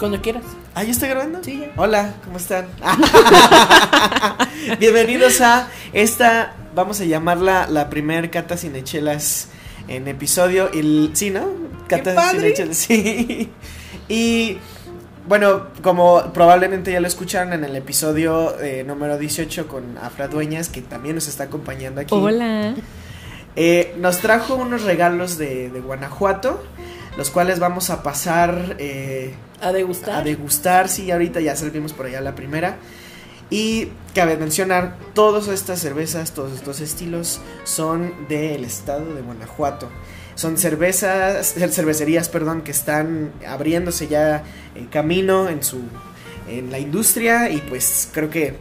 Cuando quieras. ¿Ah, ya está grabando? Sí, ya. Hola, ¿cómo están? Bienvenidos a esta, vamos a llamarla la primer Cata Cinechelas en episodio. El, sí, ¿no? Cata padre! Cinechelas, sí. Y bueno, como probablemente ya lo escucharon en el episodio eh, número 18 con Afra Dueñas, que también nos está acompañando aquí. Hola. Eh, nos trajo unos regalos de, de Guanajuato, los cuales vamos a pasar eh, A degustar. a degustar. Sí, ahorita ya servimos por allá la primera. Y cabe mencionar, todas estas cervezas, todos estos estilos son del estado de Guanajuato. Son cervezas, cer- cervecerías, perdón, que están abriéndose ya el camino en su en la industria y pues creo que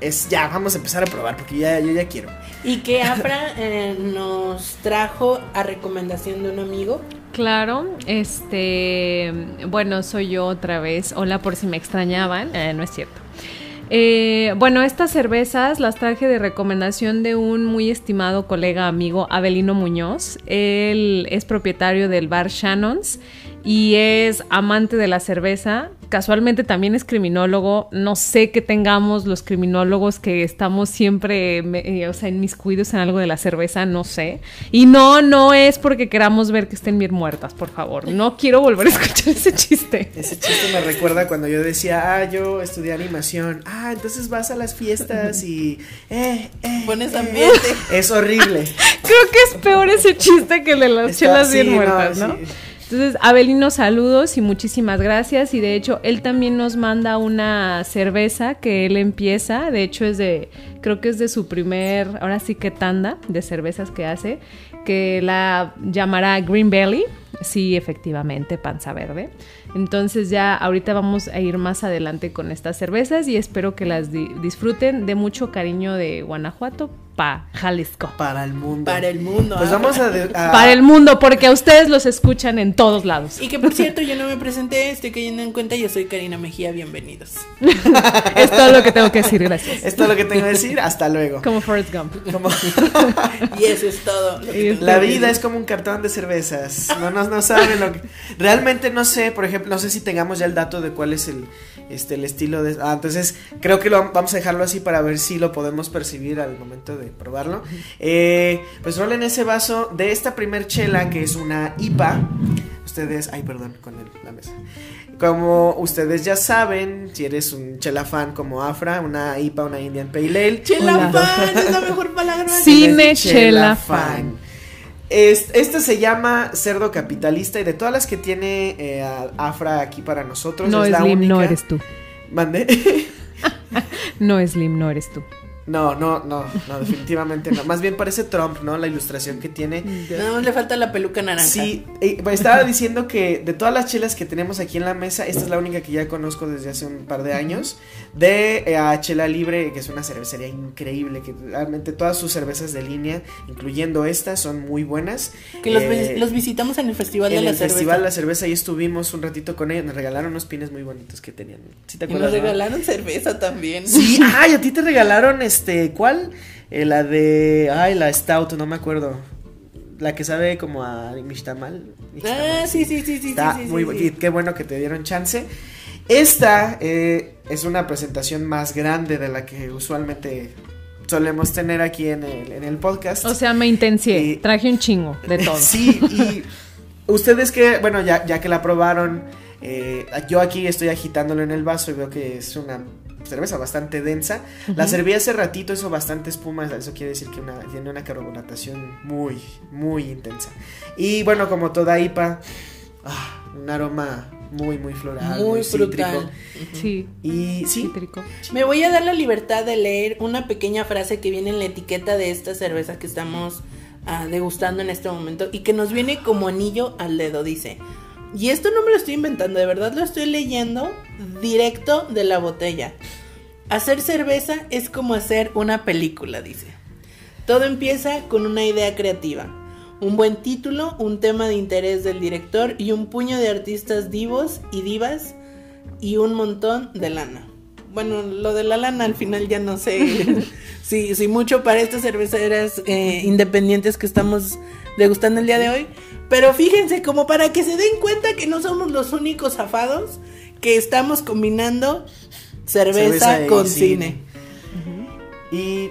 es ya vamos a empezar a probar porque ya yo ya quiero. Y que Afra eh, nos trajo a recomendación de un amigo. Claro, este, bueno, soy yo otra vez. Hola por si me extrañaban. Eh, no es cierto. Eh, bueno, estas cervezas las traje de recomendación de un muy estimado colega amigo, Abelino Muñoz. Él es propietario del bar Shannon's y es amante de la cerveza. Casualmente también es criminólogo. No sé que tengamos los criminólogos que estamos siempre, me- eh, o sea, inmiscuidos en algo de la cerveza, no sé. Y no, no es porque queramos ver que estén bien muertas, por favor. No quiero volver a escuchar ese chiste. Ese chiste me recuerda cuando yo decía, ah, yo estudié animación. Ah, entonces vas a las fiestas y... Eh, eh, Pones eh". ambiente. Es horrible. Creo que es peor ese chiste que el de las Está- chelas bien sí, no, muertas, ¿no? sí. Entonces, Abelino, saludos y muchísimas gracias. Y de hecho, él también nos manda una cerveza que él empieza. De hecho, es de, creo que es de su primer, ahora sí que tanda de cervezas que hace, que la llamará Green Belly. Sí, efectivamente, panza verde. Entonces ya ahorita vamos a ir más adelante con estas cervezas y espero que las di- disfruten de mucho cariño de Guanajuato pa Jalisco. Para el mundo. Para el mundo. Pues Afra. vamos a... de- a- Para el mundo, porque a ustedes los escuchan en todos lados. Y que por cierto, yo no me presenté, estoy cayendo en cuenta, yo soy Karina Mejía, bienvenidos. Es todo lo que tengo que decir, gracias. Es lo que tengo que decir. Hasta luego. Como Forrest Gump. Como- Y eso es todo. La vida es como un cartón de cervezas. No, no, no saben lo que. Realmente no sé, por ejemplo, no sé si tengamos ya el dato de cuál es el, este, el estilo de. Ah, entonces creo que lo, vamos a dejarlo así para ver si lo podemos percibir al momento de probarlo. Eh, pues rolen ese vaso de esta primer chela que es una IPA. Ustedes. Ay, perdón, con el- la mesa. Como ustedes ya saben, si eres un chela fan como Afra, una IPA, una Indian Pale Ale. Chela Hola. fan, es la mejor palabra. Sí. Cine Chela Fan. Es- este se llama Cerdo Capitalista y de todas las que tiene eh, Afra aquí para nosotros No, es la Slim, única. no eres tú. Mande. No, Slim, no eres tú. No, no, no, no, definitivamente no. Más bien parece Trump, ¿no? La ilustración que tiene. Nada más le falta la peluca naranja. Sí, eh, pues, estaba diciendo que de todas las chelas que tenemos aquí en la mesa, esta es la única que ya conozco desde hace un par de años. De eh, a Chela Libre, que es una cervecería increíble, que realmente todas sus cervezas de línea, incluyendo esta, son muy buenas. Que los, Eh, los visitamos en el Festival de en la el Cerveza. Festival de la Cerveza y estuvimos un ratito con ellos, nos regalaron unos pines muy bonitos que tenían. ¿Sí te y nos acuerdas? no? regalaron cerveza también. Sí, ay, a ti te regalaron este, ¿cuál? Eh, la de, ay, la Stout, no me acuerdo. La que sabe como a Mixtamal. Ah, sí, sí, sí, sí. Está sí, sí, muy sí, bu- sí. y qué bueno que te dieron chance. Esta eh, es una presentación más grande de la que usualmente solemos tener aquí en el, en el podcast. O sea, me intencié. Y- Traje un chingo de todo. Sí, y ustedes que, bueno, ya, ya que la probaron, eh, yo aquí estoy agitándolo en el vaso y veo que es una cerveza bastante densa. La serví hace ratito, hizo bastante espuma, eso quiere decir que una, tiene una carbonatación muy, muy intensa. Y bueno, como toda IPA, ah, un aroma muy, muy floral, Muy cítrico. frutal. Sí. Y sí, Cítrico. Me voy a dar la libertad de leer una pequeña frase que viene en la etiqueta de esta cerveza que estamos ah, degustando en este momento y que nos viene como anillo al dedo. Dice, y esto no me lo estoy inventando, de verdad lo estoy leyendo directo de la botella. Hacer cerveza es como hacer una película, dice. Todo empieza con una idea creativa. Un buen título, un tema de interés del director y un puño de artistas divos y divas y un montón de lana. Bueno, lo de la lana al final ya no sé si, si mucho para estas cerveceras eh, independientes que estamos degustando el día de hoy. Pero fíjense, como para que se den cuenta que no somos los únicos zafados, que estamos combinando cerveza, con cine. cine. Y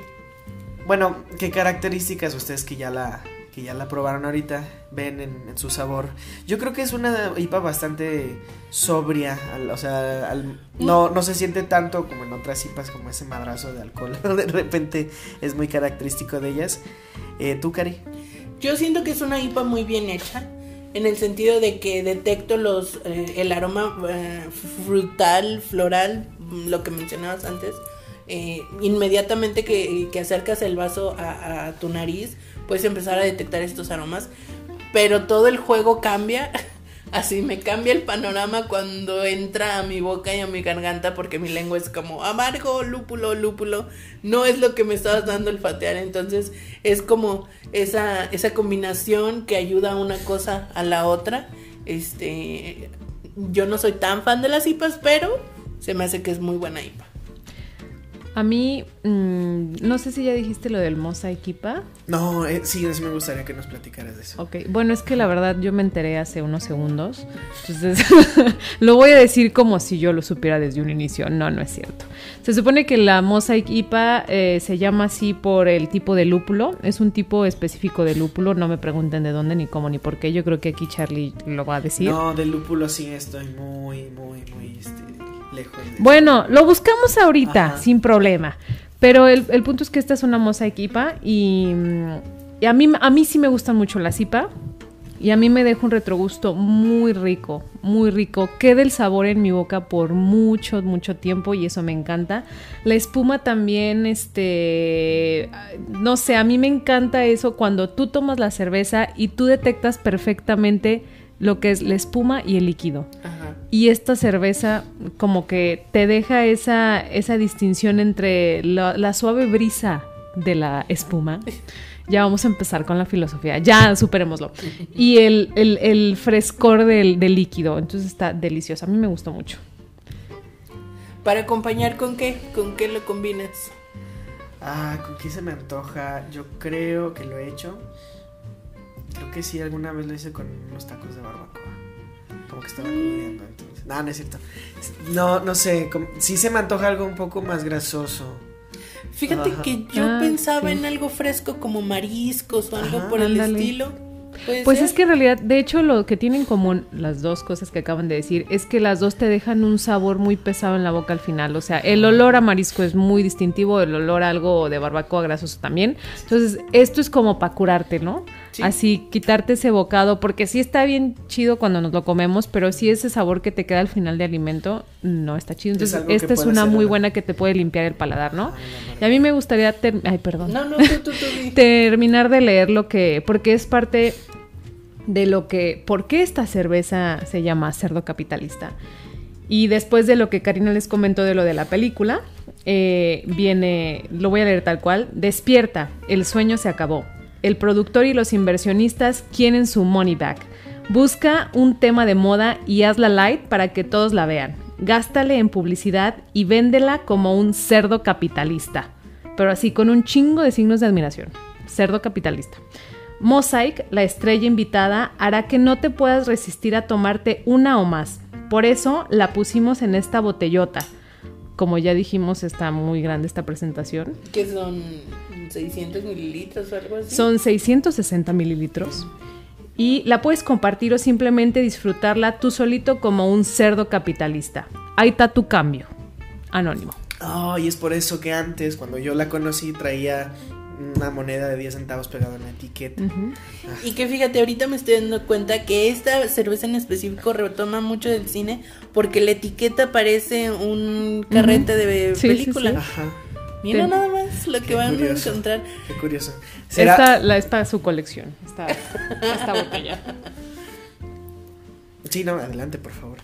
bueno, ¿qué características ustedes que ya la que ya la probaron ahorita ven en, en su sabor? Yo creo que es una IPA bastante sobria, al- o sea, al- no, no se siente tanto como en otras IPAs como ese madrazo de alcohol. de repente es muy característico de ellas. Eh, ¿Tú, Cari? Yo siento que es una IPA muy bien hecha. En el sentido de que detecto los eh, el aroma eh, frutal, floral, mm, lo que mencionabas antes. eh, inmediatamente que, que acercas el vaso a, a tu nariz, puedes empezar a detectar estos aromas. Pero todo el juego cambia. Así me cambia el panorama cuando entra a mi boca y a mi garganta porque mi lengua es como amargo, lúpulo, lúpulo. No es lo que me estabas dando el fatear. Entonces es como esa, esa combinación que ayuda una cosa a la otra. Este, yo no soy tan fan de las IPAs, pero se me hace que es muy buena IPA. A mí, mm, no sé si ya dijiste lo del Mosaic IPA. No, eh, sí, sí me gustaría que nos platicaras de eso. Ok, bueno, es que la verdad yo me enteré hace unos segundos. Entonces, lo voy a decir como si yo lo supiera desde un inicio. No, no es cierto. Se supone que la Mosaic IPA eh, se llama así por el tipo de lúpulo. Es un tipo específico de lúpulo. No me pregunten de dónde, ni cómo, ni por qué. Yo creo que aquí Charlie lo va a decir. No, del lúpulo sí estoy muy, muy, muy este, lejos de Bueno, lo buscamos ahorita, Ajá. sin problema. Pero el, el punto es que esta es una Mosaic IPA y, y a, mí, a mí sí me gustan mucho las IPA. Y a mí me deja un retrogusto muy rico, muy rico. Queda el sabor en mi boca por mucho, mucho tiempo y eso me encanta. La espuma también, este, no sé, a mí me encanta eso cuando tú tomas la cerveza y tú detectas perfectamente lo que es la espuma y el líquido. Ajá. Y esta cerveza como que te deja esa, esa distinción entre la, la suave brisa de la espuma. Ya vamos a empezar con la filosofía, ya superémoslo. Y el, el- el frescor del, del líquido, entonces está delicioso. A mí me gustó mucho. ¿Para acompañar con qué? ¿Con qué lo combinas? Ah, ¿con qué se me antoja? Yo creo que lo he hecho. Creo que sí, alguna vez lo hice con unos tacos de barbacoa. Como que estaba crudeando, entonces. No, no es cierto. No, no sé. como- Sí se me antoja algo un poco más grasoso. Fíjate Ajá. que yo Ah, pensaba sí. en algo fresco como mariscos o algo Ajá, por el estilo. ¿Puede Pues ser? es que en realidad, de hecho, lo que tienen en común las dos cosas que acaban de decir es que las dos te dejan un sabor muy pesado en la boca al final. O sea, el olor a marisco es muy distintivo, el olor a algo de barbacoa grasoso también. Entonces, esto es como para curarte, ¿no? Sí. Así, quitarte ese bocado, porque sí está bien chido cuando nos lo comemos, pero sí ese sabor que te queda al final de alimento no está chido. Es Entonces, esta es una muy buena que te puede limpiar el paladar, ¿no? Ay, madre. Y a mí me gustaría... ter- Ay, perdón No, no, tú, tú, tú, di. terminar de leer lo que, porque es parte de lo que, ¿por qué esta cerveza se llama cerdo capitalista? Y después de lo que Karina les comentó de lo de la película, eh, viene, lo voy a leer tal cual, despierta, el sueño se acabó. El productor y los inversionistas quieren su money back. Busca un tema de moda y hazla light para que todos la vean. Gástale en publicidad y véndela como un cerdo capitalista. Pero así, con un chingo de signos de admiración. Cerdo capitalista. Mosaic, la estrella invitada, hará que no te puedas resistir a tomarte una o más. Por eso la pusimos en esta botellota. Como ya dijimos, está muy grande esta presentación. Que son 600 mililitros o algo así. Son 660 mililitros. Y la puedes compartir o simplemente disfrutarla tú solito como un cerdo capitalista. Ahí está tu cambio. Anónimo. Oh, y es por eso que antes, cuando yo la conocí, traía una moneda de 10 centavos pegada en la etiqueta. Ujú. Y que fíjate, ahorita me estoy dando cuenta que esta cerveza en específico retoma mucho del cine porque la etiqueta parece un carrete de Sí, sí, película. sí. Ajá, Mira Te- nada más lo que Qué van curioso. a encontrar. qué curioso. ¿Será? Esta, la, esta es su colección. Esta, esta botella. Sí, no, adelante, por favor.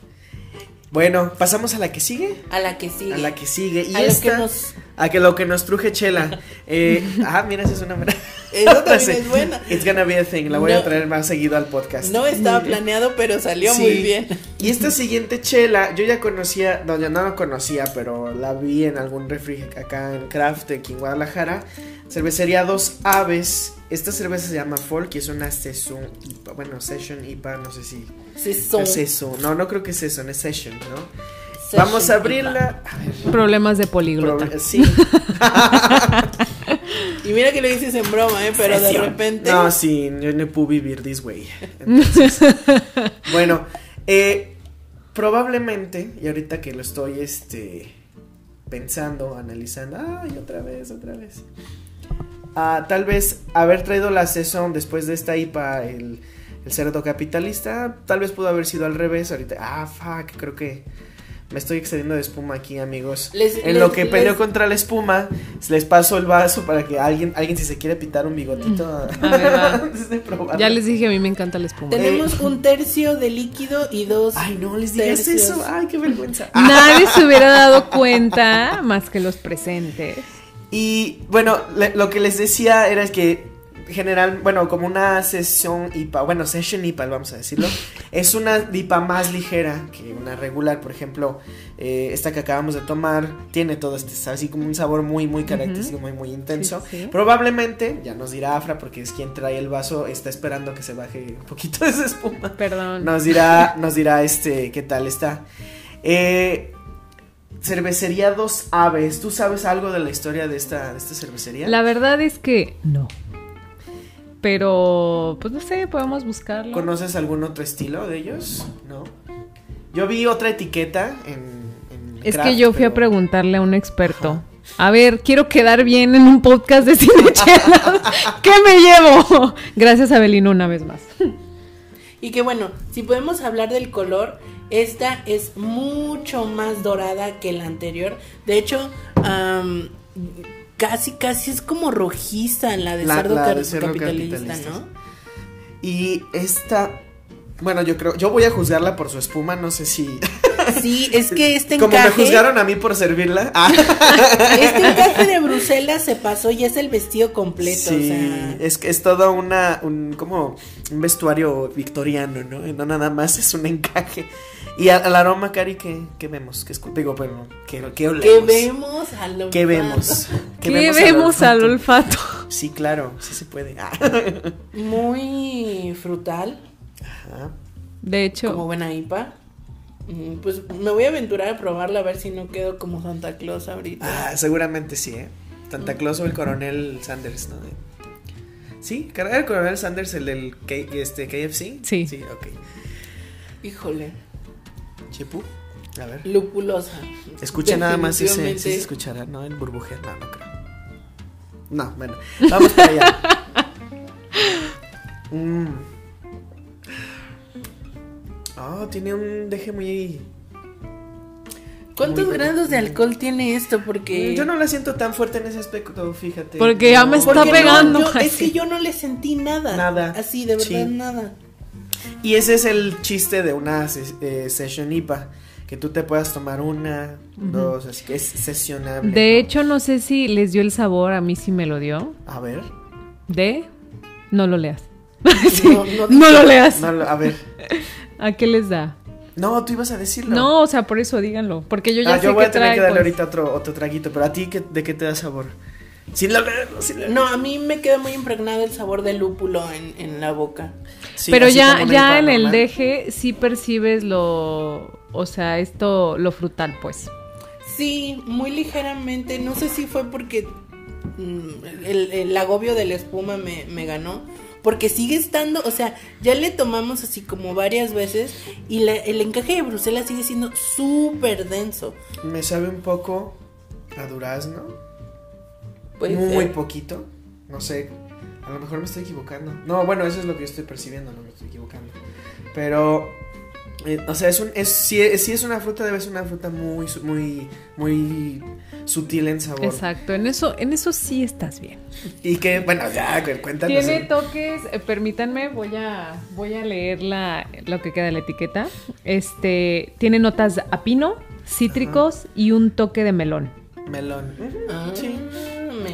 Bueno, pasamos a la que sigue. A la que sigue. A la que sigue. Y A lo esta, que nos- a que lo que nos truje Chela. Eh, ah, mira, esa es una buena. Esa también es buena. It's gonna be a thing. La voy No. a traer más seguido al podcast. No estaba planeado, pero salió Sí. muy bien. Y esta siguiente chela, yo ya conocía, no, ya no la conocía, pero la vi en algún refri acá en Craft, aquí en Guadalajara. Cervecería Dos Aves. Esta cerveza se llama Folk y es una Session IPA. Bueno, Session IPA, no sé si eso. No, no creo que es eso, es Session, ¿no? Session Vamos a abrirla. A ver, Problemas de políglota. proble- sí. Y mira que lo dices en broma, ¿eh? Pero de Session. repente. No, sí, yo no puedo vivir this way. Entonces, bueno, eh, probablemente, y ahorita que lo estoy este, pensando, analizando, ay, otra vez, otra vez. Ah, tal vez haber traído la Saison después de esta IPA, el, el cerdo capitalista, tal vez pudo haber sido al revés. Ahorita, ah, fuck, creo que me estoy excediendo de espuma aquí, amigos. Les- en les- lo que peleo les- contra la espuma, les paso el vaso para que alguien, alguien si se quiere pitar un bigotito, A ver, va. antes de probarlo. Ya les dije, a mí me encanta la espuma. Tenemos un tercio de líquido y dos. Ay, no les digas tercios. eso. Ay, qué vergüenza. Nadie se hubiera dado cuenta más que los presentes. Y bueno, le- lo que les decía era que general, bueno, como una sesión IPA, bueno, session IPA, vamos a decirlo, es una IPA más ligera que una regular, por ejemplo, eh, esta que acabamos de tomar tiene todo este, así como un sabor muy, muy característico, muy, muy intenso. Sí, sí. Probablemente, ya nos dirá Afra, porque es quien trae el vaso, está esperando que se baje un poquito de esa espuma. Perdón. Nos dirá, nos dirá este qué tal está. Eh, cervecería Dos Aves. ¿Tú sabes algo de la historia de esta, de esta cervecería? La verdad es que no. Pero, pues no sé, podemos buscarlo. ¿Conoces algún otro estilo de ellos? No. Yo vi otra etiqueta en. en Es Craft, que yo fui a preguntarle a un experto. A ver, quiero quedar bien en un podcast de cine. ¿Qué me llevo? Gracias, Abelino, una vez más. Y que bueno, si podemos hablar del color, esta es mucho más dorada que la anterior. De hecho, casi, casi es como rojiza la de La- cerdo, la car- de cerdo capitalista, capitalista. ¿no? Y esta. Bueno, yo creo. Yo voy a juzgarla por su espuma. No sé si. Sí, es que este Como me encaje, juzgaron a mí por servirla. Ah. este encaje de Bruselas se pasó y es el vestido completo, Sí, o sea, es que es todo una, un, como un vestuario victoriano, ¿no? No nada más es un encaje. Y al aroma, Cari, ¿qué, qué vemos? ¿Qué digo, pero, ¿qué, qué ¿qué olemos? vemos al ¿Qué olfato? vemos? ¿Qué, vemos al olfato? Sí, claro, sí se puede. Ah. Muy frutal, Ajá. De hecho, como buena IPA. Mm, Pues me voy a aventurar a probarla a ver si no quedo como Santa Claus ahorita. Ah, seguramente sí, ¿eh? Santa Claus o el coronel Sanders, ¿no? ¿Sí? ¿Era el coronel Sanders el del K- este, KFC? Sí. Sí, ok. Híjole, Chipu, a ver. lupulosa. Escucha nada más ese, sí se escuchará, ¿no? El burbujear, no, no creo. No, bueno, vamos para allá. Mm. Oh, tiene un deje muy... ¿Cuántos muy grados de alcohol tiene esto? Porque Yo no la siento tan fuerte en ese aspecto, fíjate. Porque ya me No. está Porque no, pegando. yo- Ay, es que yo no le sentí nada. Nada. Así, de verdad, Sí. nada. Y ese es el chiste de una eh, session IPA. Que tú te puedas tomar una, dos, así que es sesionable. De ¿no? hecho, no sé si les dio el sabor, a mí sí me lo dio. A ver. De. No lo leas. No, no, No lo leas. No, a ver. ¿A qué les da? No, tú ibas a decirlo. No, o sea, por eso díganlo. Porque yo ya ah, sé yo voy que a tener trae, que darle pues. ahorita otro, otro traguito, pero a ti, ¿qué- ¿de qué te da sabor? Sin leerlo, sin. No, a mí me queda muy impregnado el sabor del lúpulo en, en la boca. Sí, Pero ya, ya en el deje sí percibes lo, o sea, esto, lo frutal, pues. Sí, muy ligeramente. No sé si fue porque mm, el, el agobio de la espuma me, me ganó. Porque sigue estando, o sea, ya le tomamos así como varias veces y la- el encaje de Bruselas sigue siendo súper denso. Me sabe un poco a durazno. Puede muy ser. poquito. No sé. A lo mejor me estoy equivocando. No, bueno, eso es lo que yo estoy percibiendo, no me estoy equivocando. Pero. Eh, o sea, es un, es, si, es- si es una fruta, debe ser una fruta muy, su- muy, muy sutil en sabor. Exacto, en eso, en eso sí estás bien. Y que, bueno, ya, cu- cuéntanos. Tiene toques, eh, permítanme, voy a, voy a leer la, lo que queda de la etiqueta. Este, tiene notas a pino, cítricos y un toque de melón. Melón. Ah, Sí.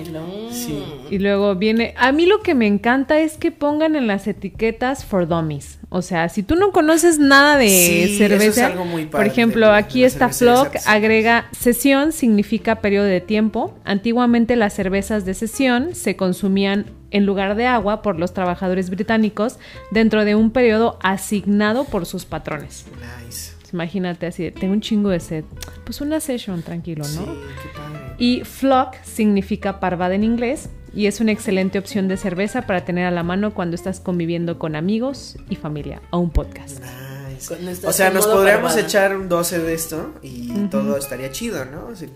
Melón. Sí. Y luego viene, a mí lo que me encanta es que pongan en las etiquetas for dummies. O sea, si tú no conoces nada de Sí, eso cerveza, es algo muy por ejemplo, de aquí de de Flock agrega sesión significa periodo de tiempo. Antiguamente las cervezas de sesión se consumían en lugar de agua por los trabajadores británicos dentro de un periodo asignado por sus patrones. Nice. Imagínate así, de, tengo un chingo de sed. Pues una session, tranquilo, ¿no? Sí, qué padre. Y flock significa parvada en inglés y es una excelente opción de cerveza para tener a la mano cuando estás conviviendo con amigos y familia o un podcast. Nice. O sea, nos podríamos parvada. echar un 12 de esto y todo estaría chido, ¿no? Sí.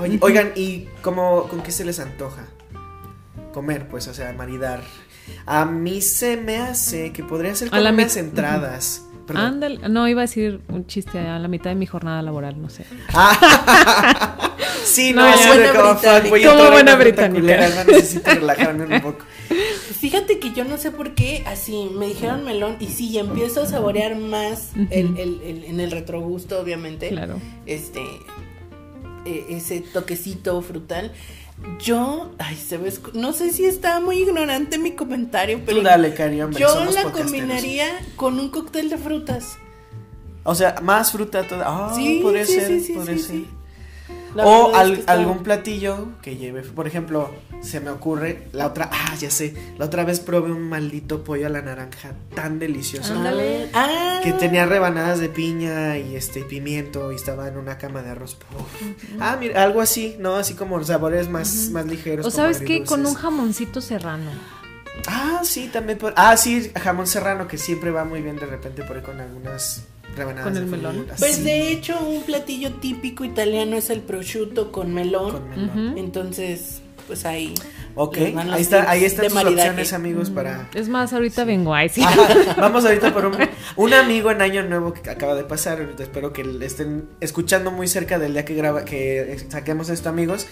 Oye, Oigan, ¿y cómo, con qué se les antoja? Comer, pues, o sea, maridar. A mí se me hace que podría ser con unas entradas. Ándale, no iba a decir un chiste a la mitad de mi jornada laboral, no sé. Ah, sí, no, No, de Buena como británica. Como buena británica. culera, no necesito relajarme un poco. Fíjate que yo no sé por qué así me dijeron melón y sí, empiezo a saborear más el, el- el- en el retrogusto, obviamente. Claro. Este, eh, ese toquecito frutal. Yo, ay, se ve, no sé si está muy ignorante mi comentario, pero Tú dale, Cari, hombre, yo somos la combinaría con un cóctel de frutas. O sea, más fruta toda. Ah, Sí, podría sí, ser, sí, sí, podría sí, ser. La O es que algún platillo que lleve, por ejemplo, se me ocurre la otra, ah, ya sé, la otra vez probé un maldito pollo a la naranja tan delicioso Ándale. Ah, que tenía rebanadas de piña y este pimiento y estaba en una cama de arroz. Uf. Ah, mira, algo así, ¿no? Así como sabores más, más ligeros. O sabes qué, con un jamoncito serrano. Ah, sí, también. por- Ah, sí, jamón serrano que siempre va muy bien de repente por ahí con algunas rebanadas. Con de el melón. frijol, Pues de hecho, un platillo típico italiano es el prosciutto con melón. con melón. Entonces, pues ahí. Ok, ahí, está, ahí están sus maridaje. opciones, amigos, para... Es más, ahorita vengo. Sí. Ajá, vamos ahorita por un, un amigo en Año Nuevo que acaba de pasar. ahorita Espero que le estén escuchando muy cerca del día que graba, que saquemos esto, amigos.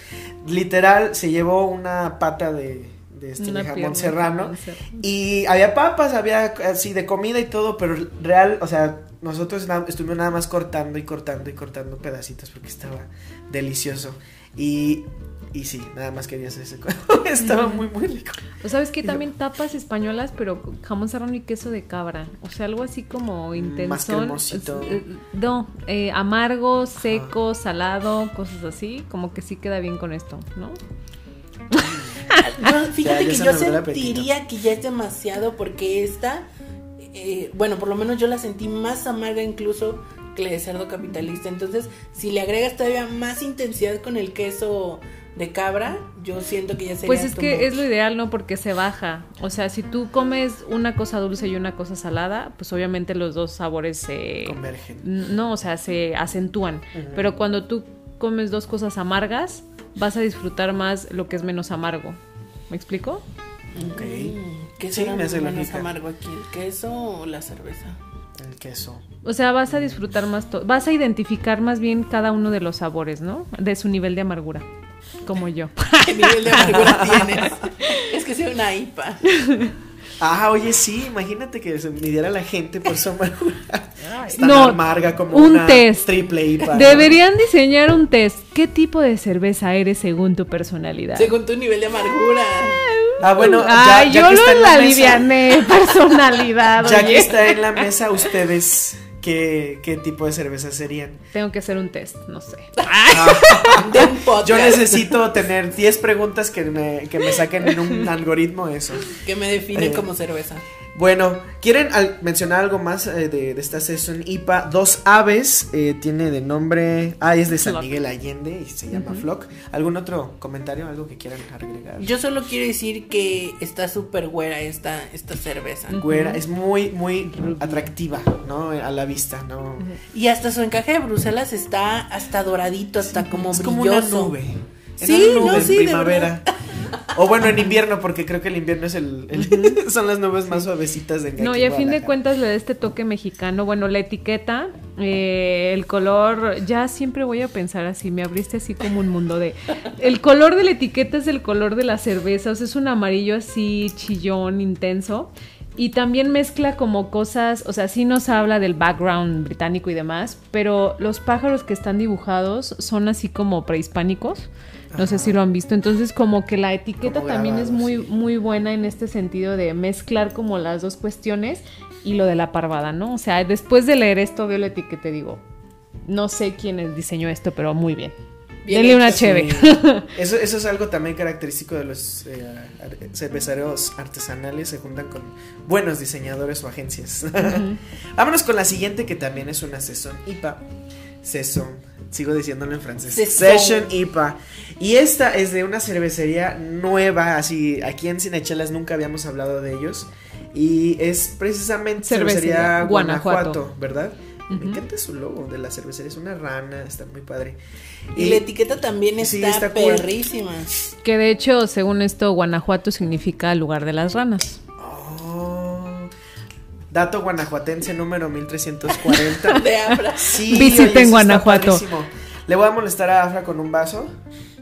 Literal, se llevó una pata de, de este Una de jamón serrano. jamón serrano. Y había papas, había así de comida y todo, pero real, o sea, nosotros na- estuvimos nada más cortando y cortando y cortando pedacitos porque estaba delicioso. Y, y sí, nada más quería hacer ese Estaba muy, muy rico. O sabes que también tapas españolas, pero jamón serrano y queso de cabra. O sea, algo así como intenso. Más cremosito. No, eh, amargo, seco, salado, cosas así. Como que sí queda bien con esto, ¿no? No, fíjate que yo sentiría que ya es demasiado porque esta, eh, bueno, por lo menos yo la sentí más amarga incluso que la de cerdo capitalista. Entonces, si le agregas todavía más intensidad con el queso de cabra, yo siento que ya sería Pues es que much. es lo ideal, ¿no? Porque se baja. O sea, si tú comes una cosa dulce y una cosa salada, pues obviamente los dos sabores se... Convergen. No, o sea, se acentúan. Pero cuando tú comes dos cosas amargas, vas a disfrutar más lo que es menos amargo. ¿Me explico? Ok. Mm, ¿Qué Sí, me hace menos lógica. amargo aquí? ¿El queso o la cerveza? El queso. O sea, vas a disfrutar más, to- vas a identificar más bien cada uno de los sabores, ¿no? De su nivel de amargura, como yo. ¿Qué nivel de amargura tienes? Es que soy una IPA. Ah, oye, sí, imagínate que se midiera la gente por su amargura. Es tan No, amarga como un una test. triple IPA. ¿no? Deberían diseñar un test. ¿Qué tipo de cerveza eres según tu personalidad? Según tu nivel de amargura. Ah, bueno, ya, Ay, ya yo que está lo en la la mesa, aliviané, personalidad. ya que está en la mesa, ustedes, ¿qué, qué tipo de cerveza serían? Tengo que hacer un test, no sé. Podcast. Yo necesito tener 10 preguntas que me, que me saquen en un algoritmo eso. Que me define Eh, como cerveza. Bueno, ¿quieren al- mencionar algo más eh, de, de esta sesión IPA? Dos aves, eh, tiene de nombre... Ah, es de San Flock. Miguel Allende y se llama Flock. ¿Algún otro comentario, algo que quieran agregar? Yo solo quiero decir que está súper güera esta, esta cerveza. Güera, es muy, muy atractiva, ¿no? A la vista, ¿no? Y hasta su encaje de Bruselas está hasta doradito, hasta como es como una nube. Sí, no, en sí, de primavera. O bueno, en invierno, porque creo que el invierno es el, el- son las nubes más suavecitas de No, y a fin de cuentas le da este toque mexicano. Bueno, la etiqueta, eh, el color, ya siempre voy a pensar así, me abriste así como un mundo de... El color de la etiqueta es el color de la cerveza, o sea, es un amarillo así chillón, intenso. Y también mezcla como cosas, o sea, sí nos habla del background británico y demás, pero los pájaros que están dibujados son así como prehispánicos. No sé si lo han visto. Entonces, como que la etiqueta Como también es muy, sí. muy buena en este sentido de mezclar como las dos cuestiones y lo de la parvada, ¿no? O sea, después de leer esto, veo la etiqueta y digo, no sé quién diseñó esto, pero muy bien. Bien Denle una. Sí. Eso, eso es algo también característico de los eh, ar- cerveceros artesanales, se juntan con buenos diseñadores o agencias. Vámonos con la siguiente que también es una Saison IPA. Saison, sigo diciéndolo en francés. Saison. Session IPA. Y esta es de una cervecería nueva, así aquí en Cinechelas nunca habíamos hablado de ellos. Y es precisamente Cervecería cervecería Guanajuato. Guanajuato, ¿verdad? Me encanta su logo de la cervecería, es una rana, está muy padre. Y la etiqueta también Sí, está, está cool. perrísima. Que de hecho, según esto, Guanajuato significa lugar de las ranas. Oh. Dato guanajuatense número 1340. De Afra. Sí, Visiten Guanajuato. Le voy a molestar a Afra con un vaso.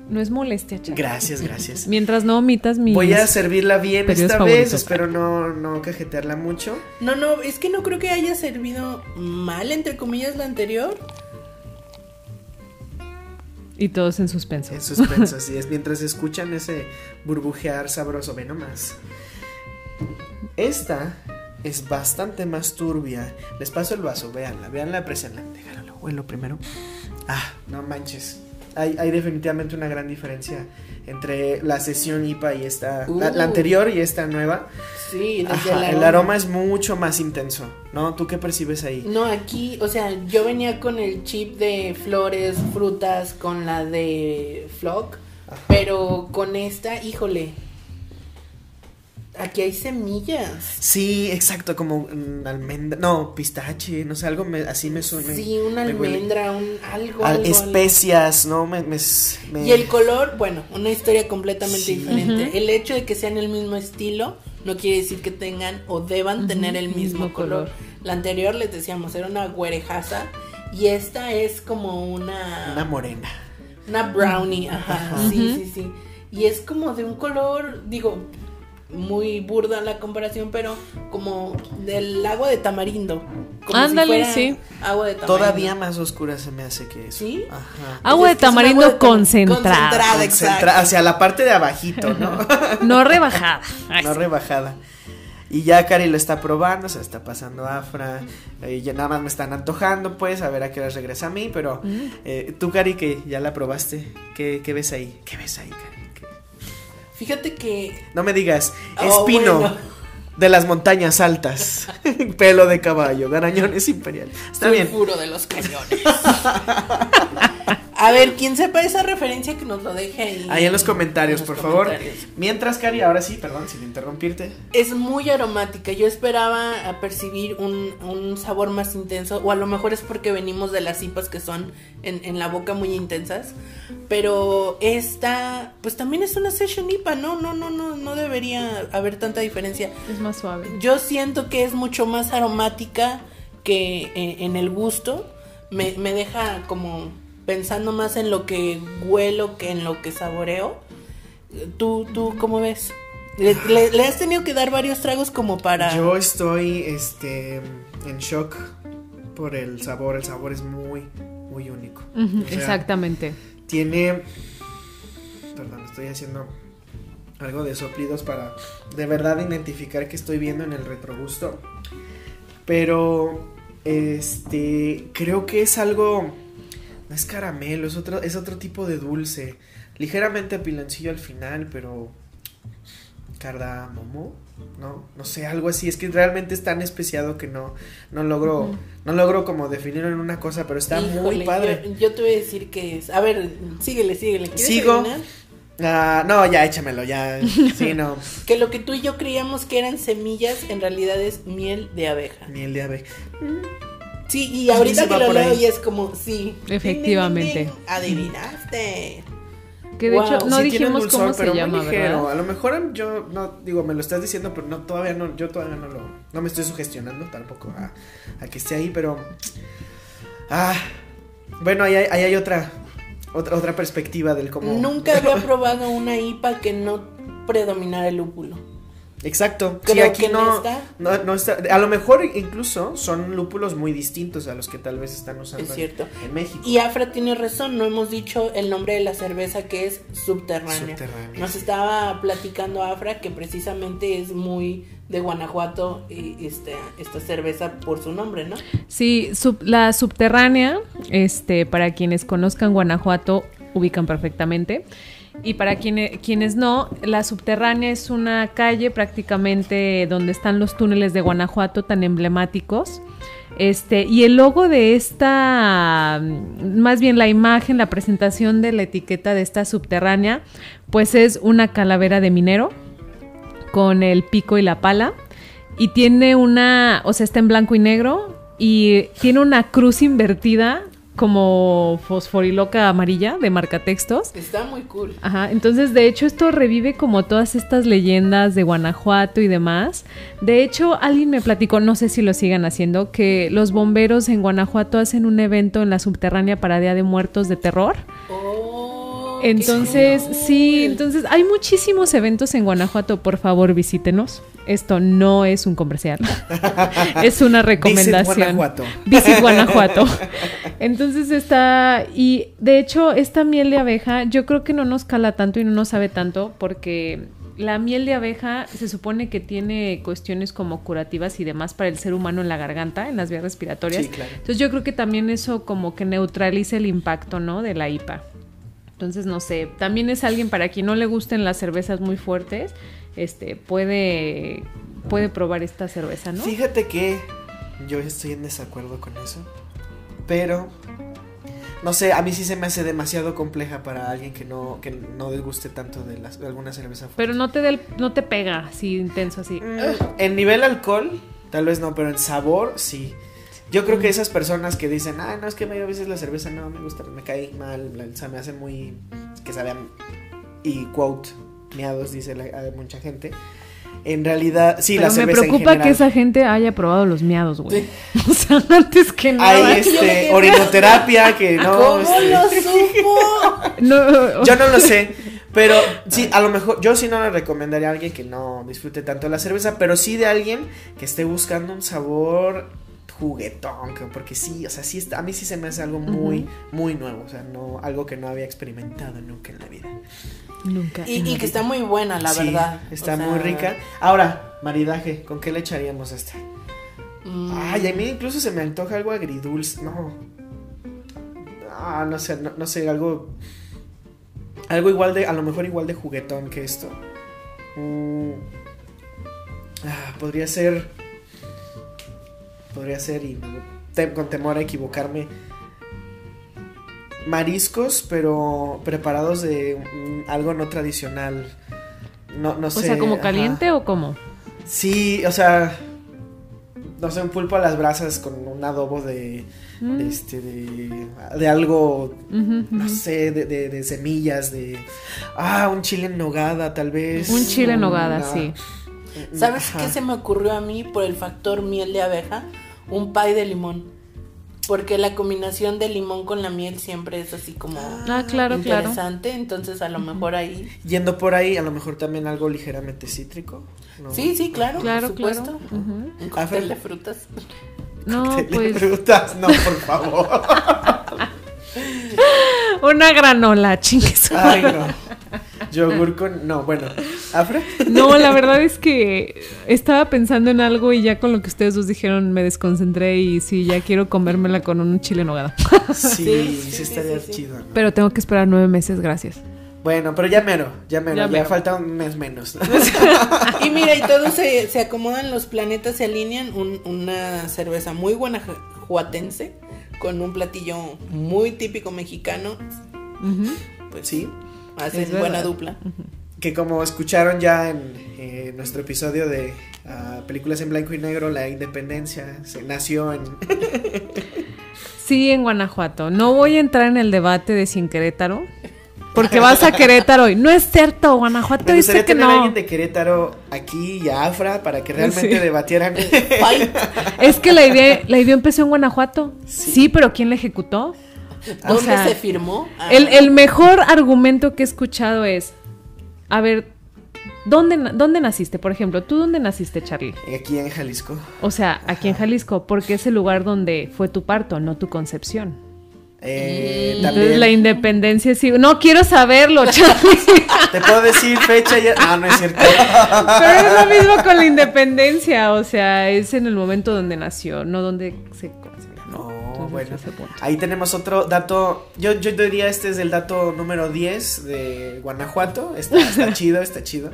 No es molestia, chaval. Gracias, gracias. Mientras no omitas mis... Voy a servirla bien esta vez. Espero no, no cajetearla mucho. No, no, es que no creo que haya servido mal, entre comillas, la anterior. Y todos en suspenso. En suspenso, así es. Mientras escuchan ese burbujear sabroso, ve nomás. Esta es bastante más turbia. Les paso el vaso, véanla, véanla, aprecianla. Déjalo, lo huelo primero. Ah, no manches. Hay, hay definitivamente una gran diferencia entre la sesión IPA y esta, la, la Uh. anterior y esta nueva. Sí, Ajá, el aroma es mucho más intenso, ¿no? ¿Tú qué percibes ahí? No, aquí, o sea, yo venía con el chip de flores, frutas, con la de Flock, pero con esta, híjole, aquí hay semillas. Sí, exacto, como mm, almendra, no, pistache, no sé, algo me- así me suena. Sí, una almendra, un algo, Al- algo, algo. especias, ¿no? Me, me- me- Y el color, bueno, una historia completamente Sí. diferente. El hecho de que sean el mismo estilo no quiere decir que tengan o deban tener el mismo, mismo color. color. La anterior les decíamos era una güerejaza y esta es como una Una morena. una brownie, ajá, Ajá. sí, sí, sí. Y es como de un color, digo, muy burda la comparación, pero como del agua de tamarindo. Como Ándale, fuera sí. Agua de tamarindo. Todavía más oscura se me hace que eso. ¿Sí? Ajá. Agua de Es que es un tamarindo agua de tam- concentrada. concentrada. Hacia la parte de abajito, ¿no? No rebajada. Ay, no sí. rebajada. Y ya Cari lo está probando, se está pasando afra. eh, ya nada más me están antojando, pues, a ver a qué hora regresa a mí. Pero Mm. eh, tú, Cari, que ya la probaste, ¿qué, qué ves ahí? ¿Qué ves ahí, Cari? ¿Qué- Fíjate que No me digas, Oh, espino bueno. de las montañas altas, pelo de caballo, garañones imperiales. Está soy bien. puro de los cañones. A ver, quien sepa esa referencia que nos lo deje ahí. Ahí en los comentarios, en los por favor. Mientras, Cari, ahora sí, perdón, sin interrumpirte. Es muy aromática. Yo esperaba a percibir un, un sabor más intenso. O a lo mejor es porque venimos de las IPAs que son en, en la boca muy intensas. Pero esta, pues también es una session IPA. No, no, no, no, no debería haber tanta diferencia. Es más suave. Yo siento que es mucho más aromática que eh, en el gusto. Me, me deja como pensando más en lo que huelo que en lo que saboreo. ¿Tú, tú cómo ves? Le, le- le has tenido que dar varios tragos como para... Yo estoy este en shock por el sabor. El sabor es muy, muy único. Ujú, O sea, Exactamente. Tiene. Perdón, estoy haciendo algo de soplidos para de verdad identificar que estoy viendo en el retrogusto. Pero. Este. Creo que es algo. No es caramelo, es otro, es otro tipo de dulce. Ligeramente piloncillo al final, pero. Cardamomo, ¿no? No sé, algo así. Es que realmente es tan especiado que no, no logro, no logro como definirlo en una cosa, pero está muy padre. Yo, yo te voy a decir que es... A ver, síguele, síguele. ¿Quieres Sigo. Ah, no, ya échamelo, ya. Sí, no. Que lo que tú y yo creíamos que eran semillas, en realidad es miel de abeja. Miel de ave. Sí, y ahorita que lo leo y es como, sí. Efectivamente. Ding, ding, ding, Adivinaste. Que de Wow. hecho no Sí dijimos dulzor, cómo se pero llama, ligero. ¿verdad? A lo mejor yo no digo, me lo estás diciendo, pero no todavía no yo todavía no lo no me estoy sugestionando tampoco a, a que esté ahí, pero ah, bueno, ahí hay, ahí hay otra otra otra perspectiva del cómo Nunca había probado una IPA que no predominara el lúpulo. Exacto. Sí, Creo aquí que no no, está. no, no está. A lo mejor incluso son lúpulos muy distintos a los que tal vez están usando Es en- cierto. en México. Y Afra tiene razón, no hemos dicho el nombre de la cerveza que es subterránea. Subterránea, Nos sí. estaba platicando Afra que precisamente es muy de Guanajuato y este, esta cerveza por su nombre, ¿no? Sí, sub- la subterránea, este, para quienes conozcan Guanajuato, ubican perfectamente. Y para quienes, no, la subterránea es una calle prácticamente donde están los túneles de Guanajuato tan emblemáticos. Este, y el logo de esta, más bien la imagen, la presentación de la etiqueta de esta subterránea, pues es una calavera de minero con el pico y la pala. Y tiene una, o sea, está en blanco y negro. Y tiene una cruz invertida como fosforiloca amarilla de marcatextos. Está muy cool. Ajá, entonces de hecho esto revive como todas estas leyendas de Guanajuato y demás. De hecho, alguien me platicó, no sé si lo sigan haciendo, que los bomberos en Guanajuato hacen un evento en la subterránea para Día de Muertos de terror. Oh, Entonces, sí, entonces hay muchísimos eventos en Guanajuato, por favor visítenos. Esto no es un comercial, es una recomendación. Guanajuato. Visit Guanajuato. Entonces está, y de hecho esta miel de abeja yo creo que no nos cala tanto y no nos sabe tanto porque la miel de abeja se supone que tiene cuestiones como curativas y demás para el ser humano en la garganta, en las vías respiratorias. Sí, claro. Entonces yo creo que también eso como que neutraliza el impacto, ¿no? De la IPA. Entonces, no sé, también es alguien para quien no le gusten las cervezas muy fuertes, este, puede, puede probar esta cerveza, ¿no? Fíjate que yo estoy en desacuerdo con eso. Pero no sé, a mí sí se me hace demasiado compleja para alguien que no que no tanto de, las, de alguna cerveza fuerte. Pero no te, del- no te pega así intenso, así. Mm, En nivel alcohol, tal vez no, pero en sabor sí. Yo creo que esas personas que dicen, ah, no, es que a veces la cerveza no me gusta, me cae mal, o sea, me hace muy. que sabe Y quote, miados, dice la- a mucha gente. En realidad, sí, Pero la me cerveza en preocupa que esa gente haya probado los miados, güey. O sea, antes que nada. Hay este, orinoterapia que no. ¿Cómo este, lo supo? No, Yo no lo sé, pero sí, a lo mejor yo sí no le recomendaría a alguien que no disfrute tanto la cerveza, pero sí de alguien que esté buscando un sabor juguetón, que- porque sí, o sea, sí está, a mí sí se me hace algo muy, muy nuevo, o sea, no algo que no había experimentado nunca en la vida. Nunca. Y, y que está muy buena, la Sí, verdad. está O sea, muy rica. Ahora, maridaje, ¿con qué le echaríamos esta? mm, Ay, a mí incluso se me antoja algo agridulce, no. Ah, no sé, no, no sé, algo algo igual de a lo mejor igual de juguetón que esto. Mm. Ah, podría ser podría ser y te- con temor a equivocarme mariscos, pero preparados de algo no tradicional. No, no o sé. sea, ¿como ajá. caliente o cómo? Sí, o sea, no sé, un pulpo a las brasas con un adobo de, Mm. de este, de, de algo, no sé, de, de, de semillas, de, ah, un chile en nogada, tal vez. Un chile en nogada, Una- sí. ¿Sabes Ajá. qué se me ocurrió a mí por el factor miel de abeja? Un pie de limón. Porque la combinación de limón con la miel siempre es así como Ah, claro, claro. interesante. Entonces a lo mejor ahí. Yendo por ahí, a lo mejor también algo ligeramente cítrico. ¿no? Sí, sí, claro, Claro, por supuesto. claro. Un cóctel de frutas. No, pues frutas, no, por favor. una granola, chingues. Ay, no. Yogur con, no, bueno, ¿Afra? No, la verdad es que estaba pensando en algo y ya con lo que ustedes dos dijeron me desconcentré y sí, ya quiero comérmela con un chile en nogada. Sí, Sí, sí, sí, estaría sí, sí. chido. ¿no? Pero tengo que esperar nueve meses, gracias. Bueno, pero ya mero, ya mero, Ya ya, mero. falta un mes menos. Y mira, y todos se, se acomodan, los planetas se alinean. un- una cerveza muy guanajuatense con un platillo muy típico mexicano. Pues sí, hacen Es buena dupla. que como escucharon ya en eh, nuestro episodio de ah, películas en blanco y negro, la independencia se nació en... Sí, en Guanajuato. No voy a entrar en el debate de si en Querétaro. Porque vas a Querétaro y no es cierto, Guanajuato Me dice que tener a no. alguien de Querétaro aquí y a Afra para que realmente Sí. debatieran. Es que la idea, la idea empezó en Guanajuato. Sí. Sí, pero ¿quién la ejecutó? O ¿Dónde sea, se firmó? Ah, El, el mejor argumento que he escuchado es, a ver, ¿Dónde, ¿Dónde naciste? Por ejemplo, ¿tú dónde naciste, Charlie? Aquí en Jalisco. O sea, aquí en Jalisco, porque es el lugar donde fue tu parto, no tu concepción. Eh, Entonces también. la independencia sí. No quiero saberlo, Charlie. Te puedo decir fecha ya. Ah, no es cierto. Pero es lo mismo con la independencia. O sea, es en el momento donde nació, no donde se Entonces, bueno. ese punto. Ahí tenemos otro dato. Yo, yo diría este es el dato número 10 de Guanajuato. Está, está chido, está chido.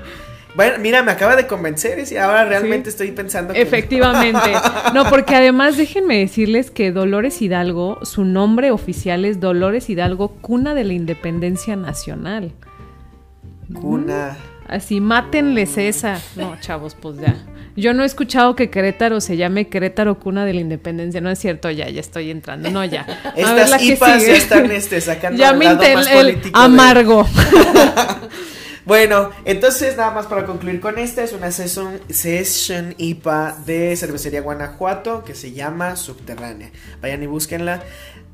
Bueno, mira, me acaba de convencer y ahora realmente Sí. estoy pensando que- Efectivamente. No, porque además déjenme decirles que Dolores Hidalgo, su nombre oficial es Dolores Hidalgo, cuna de la independencia nacional. Cuna. Así, mátenles esa. No, chavos, pues ya. Yo no he escuchado que Querétaro se llame Querétaro cuna de la independencia. No es cierto, ya, ya estoy entrando. No, ya. A ver, la Estas que IPAs sigue. están este, sacando Ya me lado más el político de- amargo. Bueno, entonces nada más para concluir con esta, es una session, session IPA de Cervecería Guanajuato que se llama Subterránea. Vayan y búsquenla.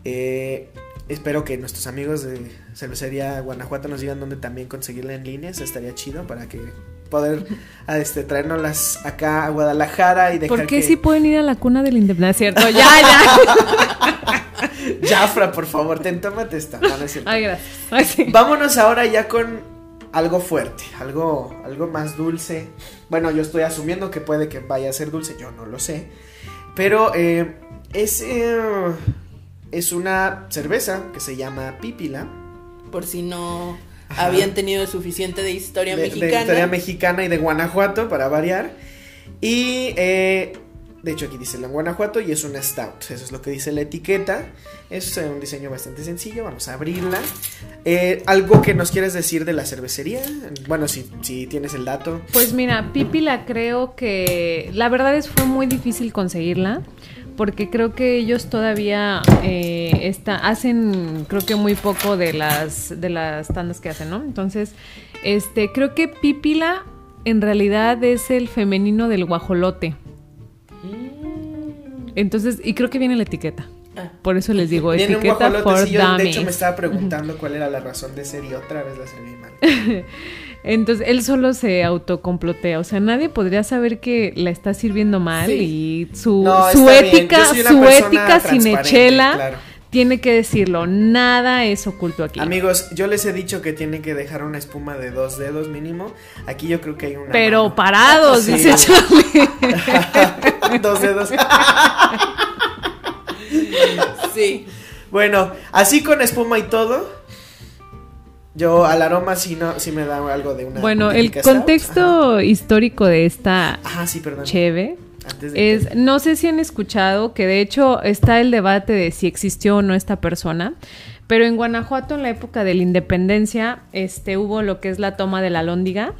Eh, espero que nuestros amigos de Cervecería Guanajuato nos digan dónde también conseguirla en línea. Eso estaría chido para que poder este, traernoslas acá a Guadalajara y dejar ¿Por qué que... sí pueden ir a la cuna de la independencia? ¿Cierto? Ya, ya. Jafra, por favor, ten, tómate esta. No, no es cierto. Ay, gracias. Ay, sí. Vámonos ahora ya con algo fuerte, algo, algo más dulce. Bueno, yo estoy asumiendo que puede que vaya a ser dulce, yo no lo sé. Pero eh, es, eh, es una cerveza que se llama Pípila. Por si no Ajá. habían tenido suficiente de historia de, de mexicana. historia mexicana y de Guanajuato, para variar. Y eh, de hecho aquí dice la Guanajuato y es una stout. Eso es lo que dice la etiqueta. Es eh, un diseño bastante sencillo. Vamos a abrirla. Eh, ¿Algo que nos quieres decir de la cervecería? Bueno, si, si tienes el dato. Pues mira, Pipi la creo que la verdad es fue muy difícil conseguirla porque creo que ellos todavía eh, está, hacen creo que muy poco de las de las tandas que hacen, ¿no? Entonces, este creo que Pipila en realidad es el femenino del guajolote. Entonces, y creo que viene la etiqueta. Ah. Por eso les digo, Viene un etiqueta guajolote. for sí, yo, de hecho, me estaba preguntando cuál era la razón de ser y otra vez la serví mal. Entonces él solo se autocomplotea, o sea, nadie podría saber que la está sirviendo mal Sí. y su, No, su ética, su ética sin transparente, echela claro. tiene que decirlo, nada es oculto aquí. Amigos, yo les he dicho que tienen que dejar una espuma de dos dedos mínimo. Aquí yo creo que hay una. Pero mano. parados, Sí. dice Charlie. dos dedos. Sí. Bueno, así con espuma y todo. Yo al aroma sí, no, sí me da algo de una. bueno, el contexto histórico de esta Ajá, sí, perdón. cheve Antes de es, no sé si han escuchado que de hecho está el debate de si existió o no esta persona, pero en Guanajuato en la época de la independencia este, hubo lo que es la toma de la Lóndiga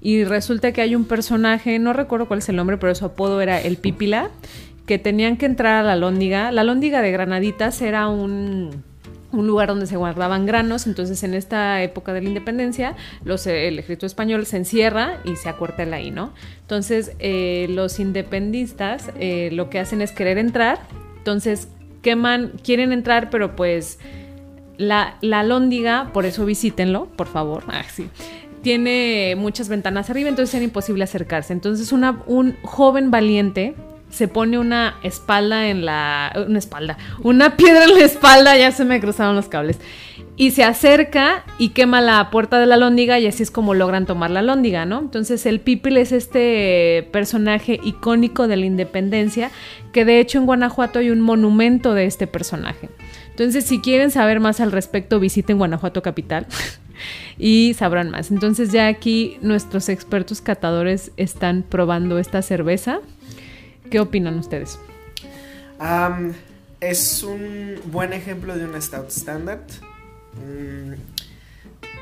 y resulta que hay un personaje, no recuerdo cuál es el nombre, pero su apodo era el Pípila, que tenían que entrar a la Lóndiga. La Lóndiga de Granaditas era un un lugar donde se guardaban granos, entonces en esta época de la independencia el ejército español se encierra y se acuartela ahí, ¿no? Entonces eh, los independistas eh, lo que hacen es querer entrar, entonces queman, quieren entrar, pero pues la, la lóndiga, por eso visítenlo, por favor, ah, sí, tiene muchas ventanas arriba, entonces era imposible acercarse. Entonces una, un joven valiente se pone una espalda en la. Una espalda. Una piedra en la espalda, ya se me cruzaron los cables. Y se acerca y quema la puerta de la lóndiga y así es como logran tomar la lóndiga, ¿no? Entonces el Pipil es este personaje icónico de la independencia, que de hecho en Guanajuato hay un monumento de este personaje. Entonces si quieren saber más al respecto, visiten Guanajuato Capital. y sabrán más. Entonces ya aquí nuestros expertos catadores están probando esta cerveza. ¿Qué opinan ustedes? Es un buen ejemplo de una stout standard. Mm,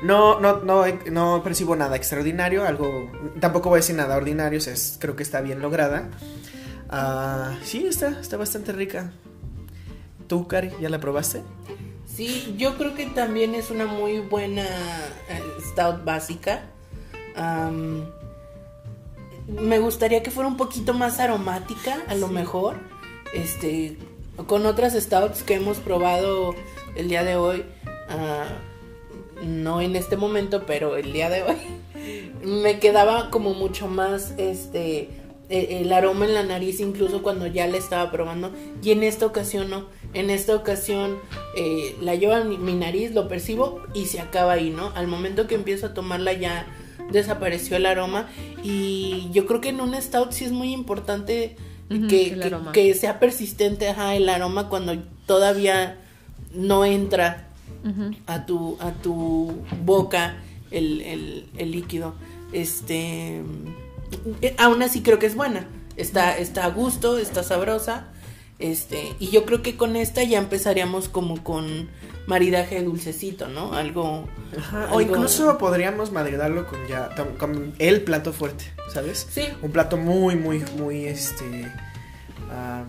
no, no, no, no percibo nada extraordinario, algo, tampoco voy a decir nada ordinario, o sea, es- creo que está bien lograda. Ah, sí, está, está bastante rica. ¿Tú, Cari, ya la probaste? Sí, yo creo que también es una muy buena eh, stout básica. Am, me gustaría que fuera un poquito más aromática, a lo mejor. Este, con otras stouts que hemos probado el día de hoy. ah, no en este momento, pero el día de hoy. me quedaba como mucho más este eh, el aroma en la nariz incluso cuando ya la estaba probando y en esta ocasión no en esta ocasión eh, la llevo a mi, mi nariz lo percibo y se acaba ahí no al momento que empiezo a tomarla ya desapareció el aroma y yo creo que en un stout sí es muy importante que, que- sea persistente ajá, el aroma cuando todavía no entra a tu, a tu boca el, el- el líquido. Este, eh, aún así creo que es buena. Está, está a gusto, está sabrosa. Este, y yo creo que con esta ya empezaríamos como con maridaje dulcecito, ¿no? Algo. Ajá, o incluso podríamos maridarlo con ya con el plato fuerte, ¿sabes? Sí. Un plato muy, muy, muy, este, ah,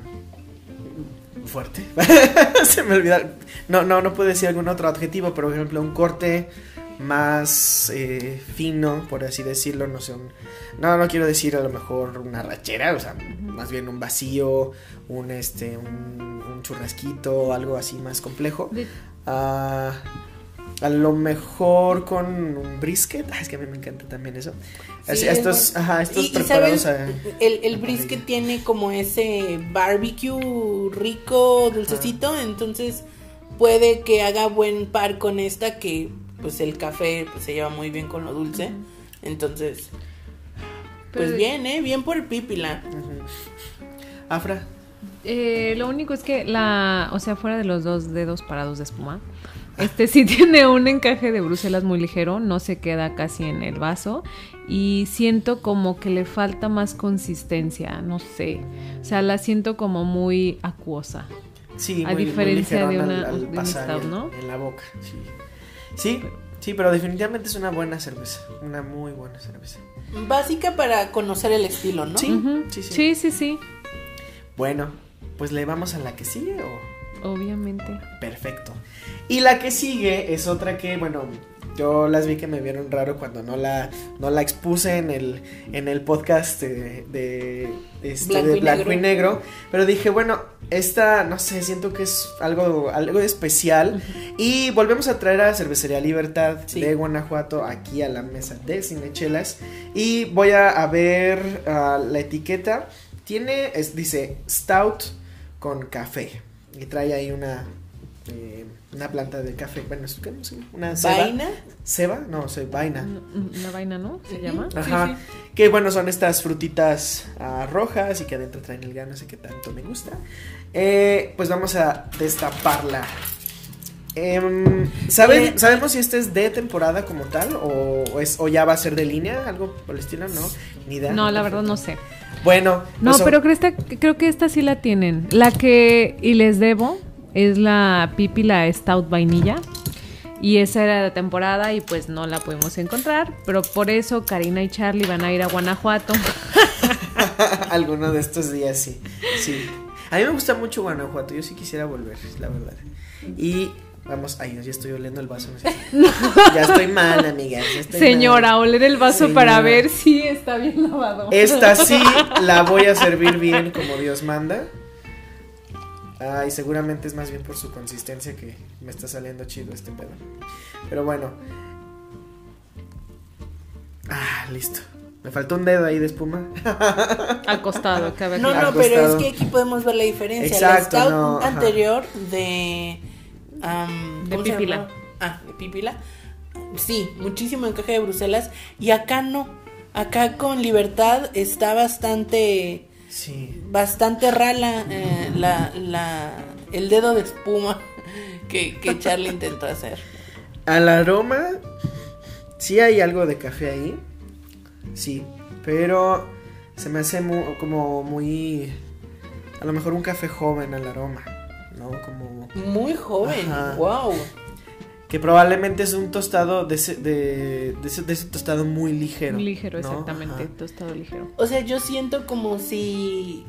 fuerte. Se me olvida. No, no, no puedo decir algún otro adjetivo, pero por ejemplo un corte más eh, fino, por así decirlo, no sé, un- no, no quiero decir a lo mejor una rachera, o sea, más bien un vacío, un, este, un, un churrasquito, algo así más complejo. Ah, a lo mejor con un brisket. Ah, es que a mí me encanta también eso. Sí, Así, es estos, bueno. ajá, estos Y- preparados a- el, el a brisket parrilla. tiene como ese barbecue rico, dulcecito, entonces puede que haga buen par con esta que pues el café pues, se lleva muy bien con lo dulce. Entonces, pues Pero- bien, ¿eh? Bien por Pípila. Ujú. Afra. Eh, lo único es que la, o sea, fuera de los dos dedos parados de espuma, este sí tiene un encaje de Bruselas muy ligero, no se queda casi en el vaso y siento como que le falta más consistencia, no sé, o sea, la siento como muy acuosa. Sí, A muy- muy diferencia de una- al- al de un pasar stout, en- ¿no? En la boca, sí. Sí, sí, pero definitivamente es una buena cerveza. Una muy buena cerveza. Básica para conocer el estilo, ¿no? Sí. Sí, sí. sí, sí, sí, Bueno, pues le vamos a la que sigue o. obviamente. Perfecto. Y la que sigue es otra que, bueno, yo las vi que me vieron raro cuando no la, no la expuse en el, en el podcast de, de, este, Blanco de y blanco y negro. negro. Pero dije, bueno, esta, no sé, siento que es algo, algo especial. Y volvemos a traer a Cervecería Libertad Sí. de Guanajuato aquí a la mesa de Cinechelas. Y voy a, a ver la etiqueta. Tiene, es, dice, Stout con café. Y trae ahí una, eh, una planta de café. Bueno, es ¿qué? No sé, una ceba. Vaina. ¿Ceba? No, sé, vaina. La vaina, ¿no? Se llama. Ajá. Sí, Que bueno, son estas frutitas ah, rojas y que adentro traen el grano, ese que tanto me gusta. Eh, pues vamos a destaparla. Em, ¿saben, Eh, ¿Sabemos si este es de temporada como tal o, o es, o ya va a ser de línea? ¿Algo por el estilo? No, ni idea. No, la verdad no sé. Bueno, No, pues, pero creo, esta- creo que esta sí la tienen. La que, y les debo, es la Pipi, la Stout Vainilla. Y esa era de temporada y pues no la pudimos encontrar. Pero por eso Karina y Charlie van a ir a Guanajuato. Alguno de estos días sí. Sí. A mí me gusta mucho Guanajuato. Yo sí quisiera volver, la verdad. Y vamos, ay, ya estoy oliendo el vaso. no ya estoy mal, estoy Señora, mal. oler el vaso Señora. para ver si está bien lavado. Esta sí la voy a servir bien como Dios manda. Ah, y seguramente es más bien por su consistencia que me está saliendo chido este pedo. Pero bueno. Ah, listo. Me faltó un dedo ahí de espuma. Acostado, ver No, no, pero es que aquí podemos ver la diferencia. Exacto, la stout no, anterior de. De ¿cómo se Pipila. Ah, de Pipila. Sí, muchísimo encaje de Bruselas. Y acá no. Acá con Libertad está bastante. Sí. Bastante rala eh, la, la, el dedo de espuma que, que Charlie intentó hacer. Al aroma, sí hay algo de café ahí. Sí, pero se me hace mu- como muy. A lo mejor un café joven al aroma, ¿no? Como. Muy joven, Ajá. wow. Que probablemente es un tostado de ese, de, de ese, de ese tostado muy ligero. Ligero, ¿no? exactamente. Ajá. Tostado ligero. O sea, yo siento como si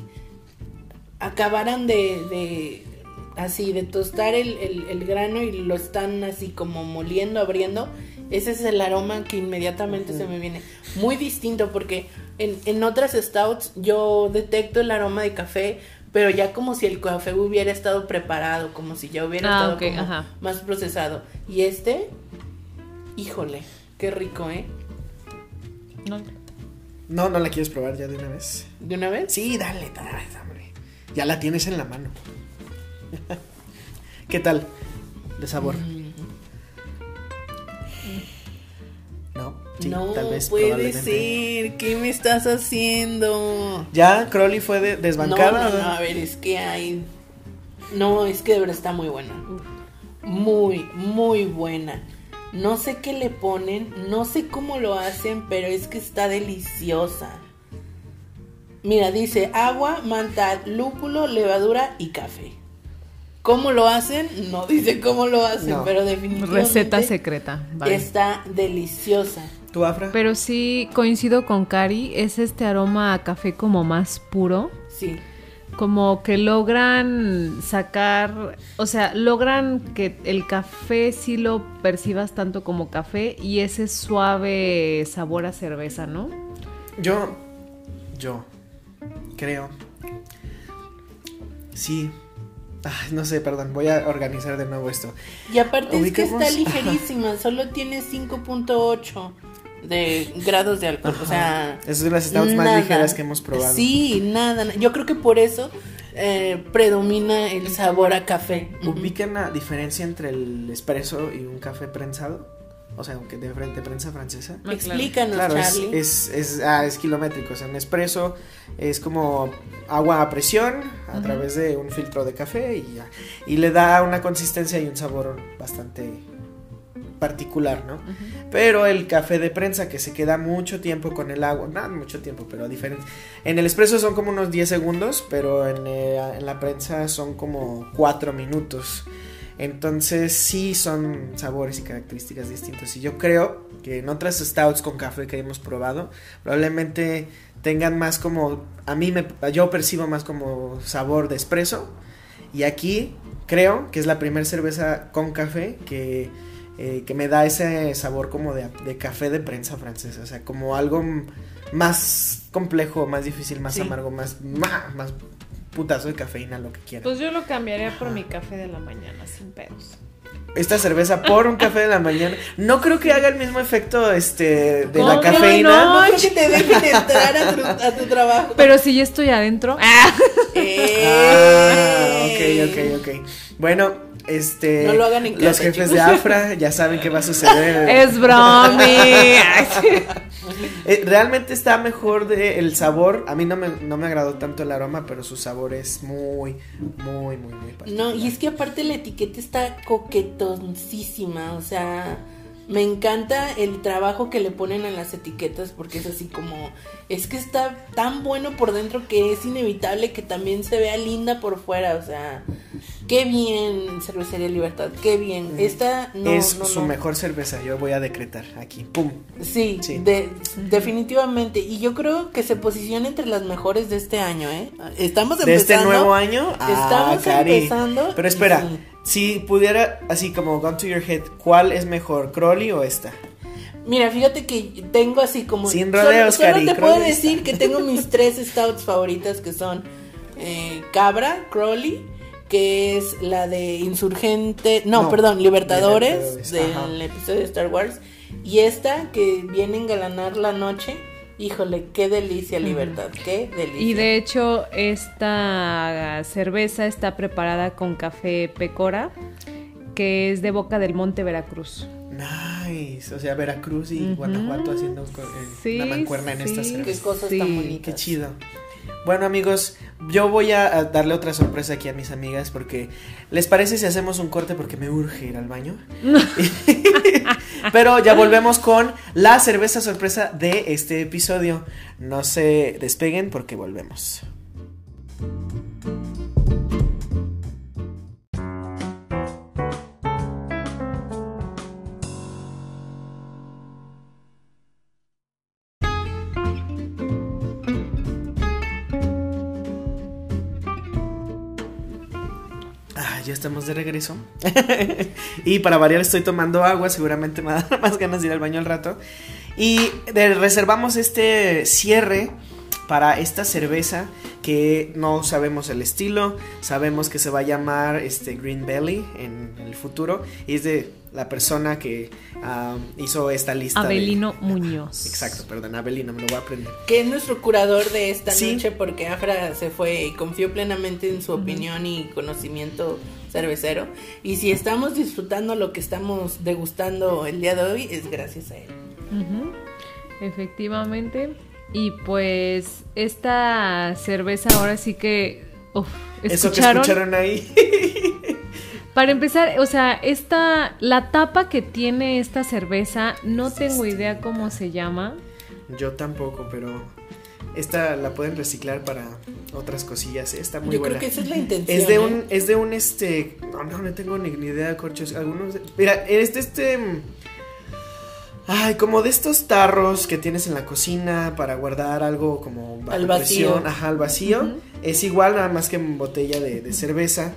acabaran de, de así, de tostar el, el- el grano y lo están así como moliendo, abriendo. Ese es el aroma que inmediatamente se me viene. Muy distinto porque en, en otras stouts yo detecto el aroma de café, pero ya como si el café hubiera estado preparado, como si ya hubiera Ah, estado ok, como ajá. más procesado. Y este, híjole, qué rico, ¿eh? No. No, no la quieres probar ya de una vez. ¿De una vez? Sí, dale, dale, hombre. Ya la tienes en la mano. ¿Qué tal? De sabor. Mm, sí, no tal vez puede ser. ¿Qué me estás haciendo? Ya Crowley fue de- No, desbancada. no, no, a ver, es que hay. No, es que de verdad está muy buena. Muy, muy buena. No sé qué le ponen, no sé cómo lo hacen, pero es que está deliciosa. Mira, dice agua, mantal, lúpulo, levadura y café. ¿Cómo lo hacen? No dice cómo lo hacen, No. pero definitivamente Receta secreta. vale. está deliciosa. ¿Tú, Afra? Pero sí coincido con Cari, es este aroma a café como más puro, Sí. como que logran sacar, o sea, logran que el café sí lo percibas tanto como café y ese suave sabor a cerveza, ¿no? Yo, yo creo. Sí. Ay, no sé, perdón, voy a organizar de nuevo esto. Y aparte es que está ligerísima, solo tiene 5.8 de grados de alcohol, o sea... Es de las stouts más nada. ligeras que hemos probado. Sí, nada, na- yo creo que por eso eh, predomina el sabor a café. ¿Ubican la diferencia entre el espresso y un café prensado? O sea, aunque de frente prensa francesa. Ah, claro. Explícanos, Claro, Charlie. es, es, ah, es kilométrico. O sea, un espresso es como agua a presión a través de un filtro de café y ya. Y le da una consistencia y un sabor bastante particular, ¿no? Pero el café de prensa que se queda mucho tiempo con el agua, no mucho tiempo, pero diferente. En el espresso son como unos 10 segundos, pero en, eh, en la prensa son como 4 minutos. Entonces sí son sabores y características distintos. Y yo creo que en otras stouts con café que hemos probado, probablemente tengan más como, a mí me, yo percibo más como sabor de espresso. Y aquí creo que es la primera cerveza con café que, eh, que me da ese sabor como de, de café de prensa francesa. O sea, como algo más complejo, más difícil, más Sí. amargo, más, más, más putazo de cafeína, lo que quieran. Pues yo lo cambiaría por mi café de la mañana, sin pedos. esta cerveza por un café de la mañana. No creo que haga el mismo efecto este de la ¿Cómo que cafeína. no? No creo que te dejen entrar a tu, a tu trabajo. Pero si ya estoy adentro. ¡ah! Ah, ok, ok, ok. Bueno, este No lo hagan en los jefes chicos. de Afra ya saben qué va a suceder. Es bromi. Eh, realmente está mejor de el sabor. A mí no me, no me agradó tanto el aroma, pero su sabor es muy, muy, muy, muy particular. No, y es que aparte la etiqueta está coquetoncísima, o sea, me encanta el trabajo que le ponen a las etiquetas porque es así como, es que está tan bueno por dentro que es inevitable que también se vea linda por fuera, o sea, qué bien Cervecería Libertad, qué bien. Esta no, es no, su no. mejor cerveza. Yo voy a decretar aquí. Pum. Sí, Sí. de- definitivamente. Y yo creo que se posiciona entre las mejores de este año, ¿eh? Estamos de este empezando. nuevo año. Ah, Estamos Cari. empezando. Pero espera. Si pudiera, así como Gone to Your Head, ¿cuál es mejor, Crowley o esta? Mira, fíjate que tengo así como. Sin rodeos, solo, solo Cari, te puedo decir está. que tengo mis tres stouts favoritas que son eh, Cabra, Crowley, que es la de Insurgente. No, No, perdón, Libertadores, Libertadores, del ajá. episodio de Star Wars. Y esta que viene a engalanar la noche. Híjole, qué delicia, Libertad, qué delicia. Y de hecho, esta cerveza está preparada con café pecora, que es de Boca del Monte, Veracruz. Nice. O sea, Veracruz y. Guanajuato haciendo co- eh, Sí, mancuerna en esta sí. cerveza. Qué cosas Sí, tan bonitas. Qué chido. Bueno amigos, yo voy a a darle otra sorpresa aquí a mis amigas porque ¿les parece si hacemos un corte porque me urge ir al baño? Pero ya volvemos con la cerveza sorpresa de este episodio. No se despeguen porque volvemos. De regreso. y para variar estoy tomando agua, seguramente me va a dar más ganas de ir al baño al rato. Y reservamos este cierre para esta cerveza que no sabemos el estilo, sabemos que se va a llamar este Green Belly en el futuro y es de la persona que ah, hizo esta lista. de- Abelino Muñoz. Exacto, perdón, Abelino, me lo voy a aprender. Que es nuestro curador de esta Sí. noche porque Afra se fue y confió plenamente en su opinión y conocimiento cervecero. Y si estamos disfrutando lo que estamos degustando el día de hoy, es gracias a él. Efectivamente. Y pues esta cerveza ahora sí que... uf, Eso que ¿escucharon? escucharon ahí. Para empezar, o sea, esta, la tapa que tiene esta cerveza, no tengo idea cómo se llama. Yo tampoco, pero esta la pueden reciclar para otras cosillas, ¿eh? está muy Yo buena. creo que esa es la intención. Es de ¿eh? un, es de un este, no, no, no tengo ni, ni idea, corchos. Algunos, de- mira, este, este, ay, como de estos tarros que tienes en la cocina para guardar algo como bajo Al vacío. presión, ajá, al vacío. Es igual, nada más que en botella de, de cerveza.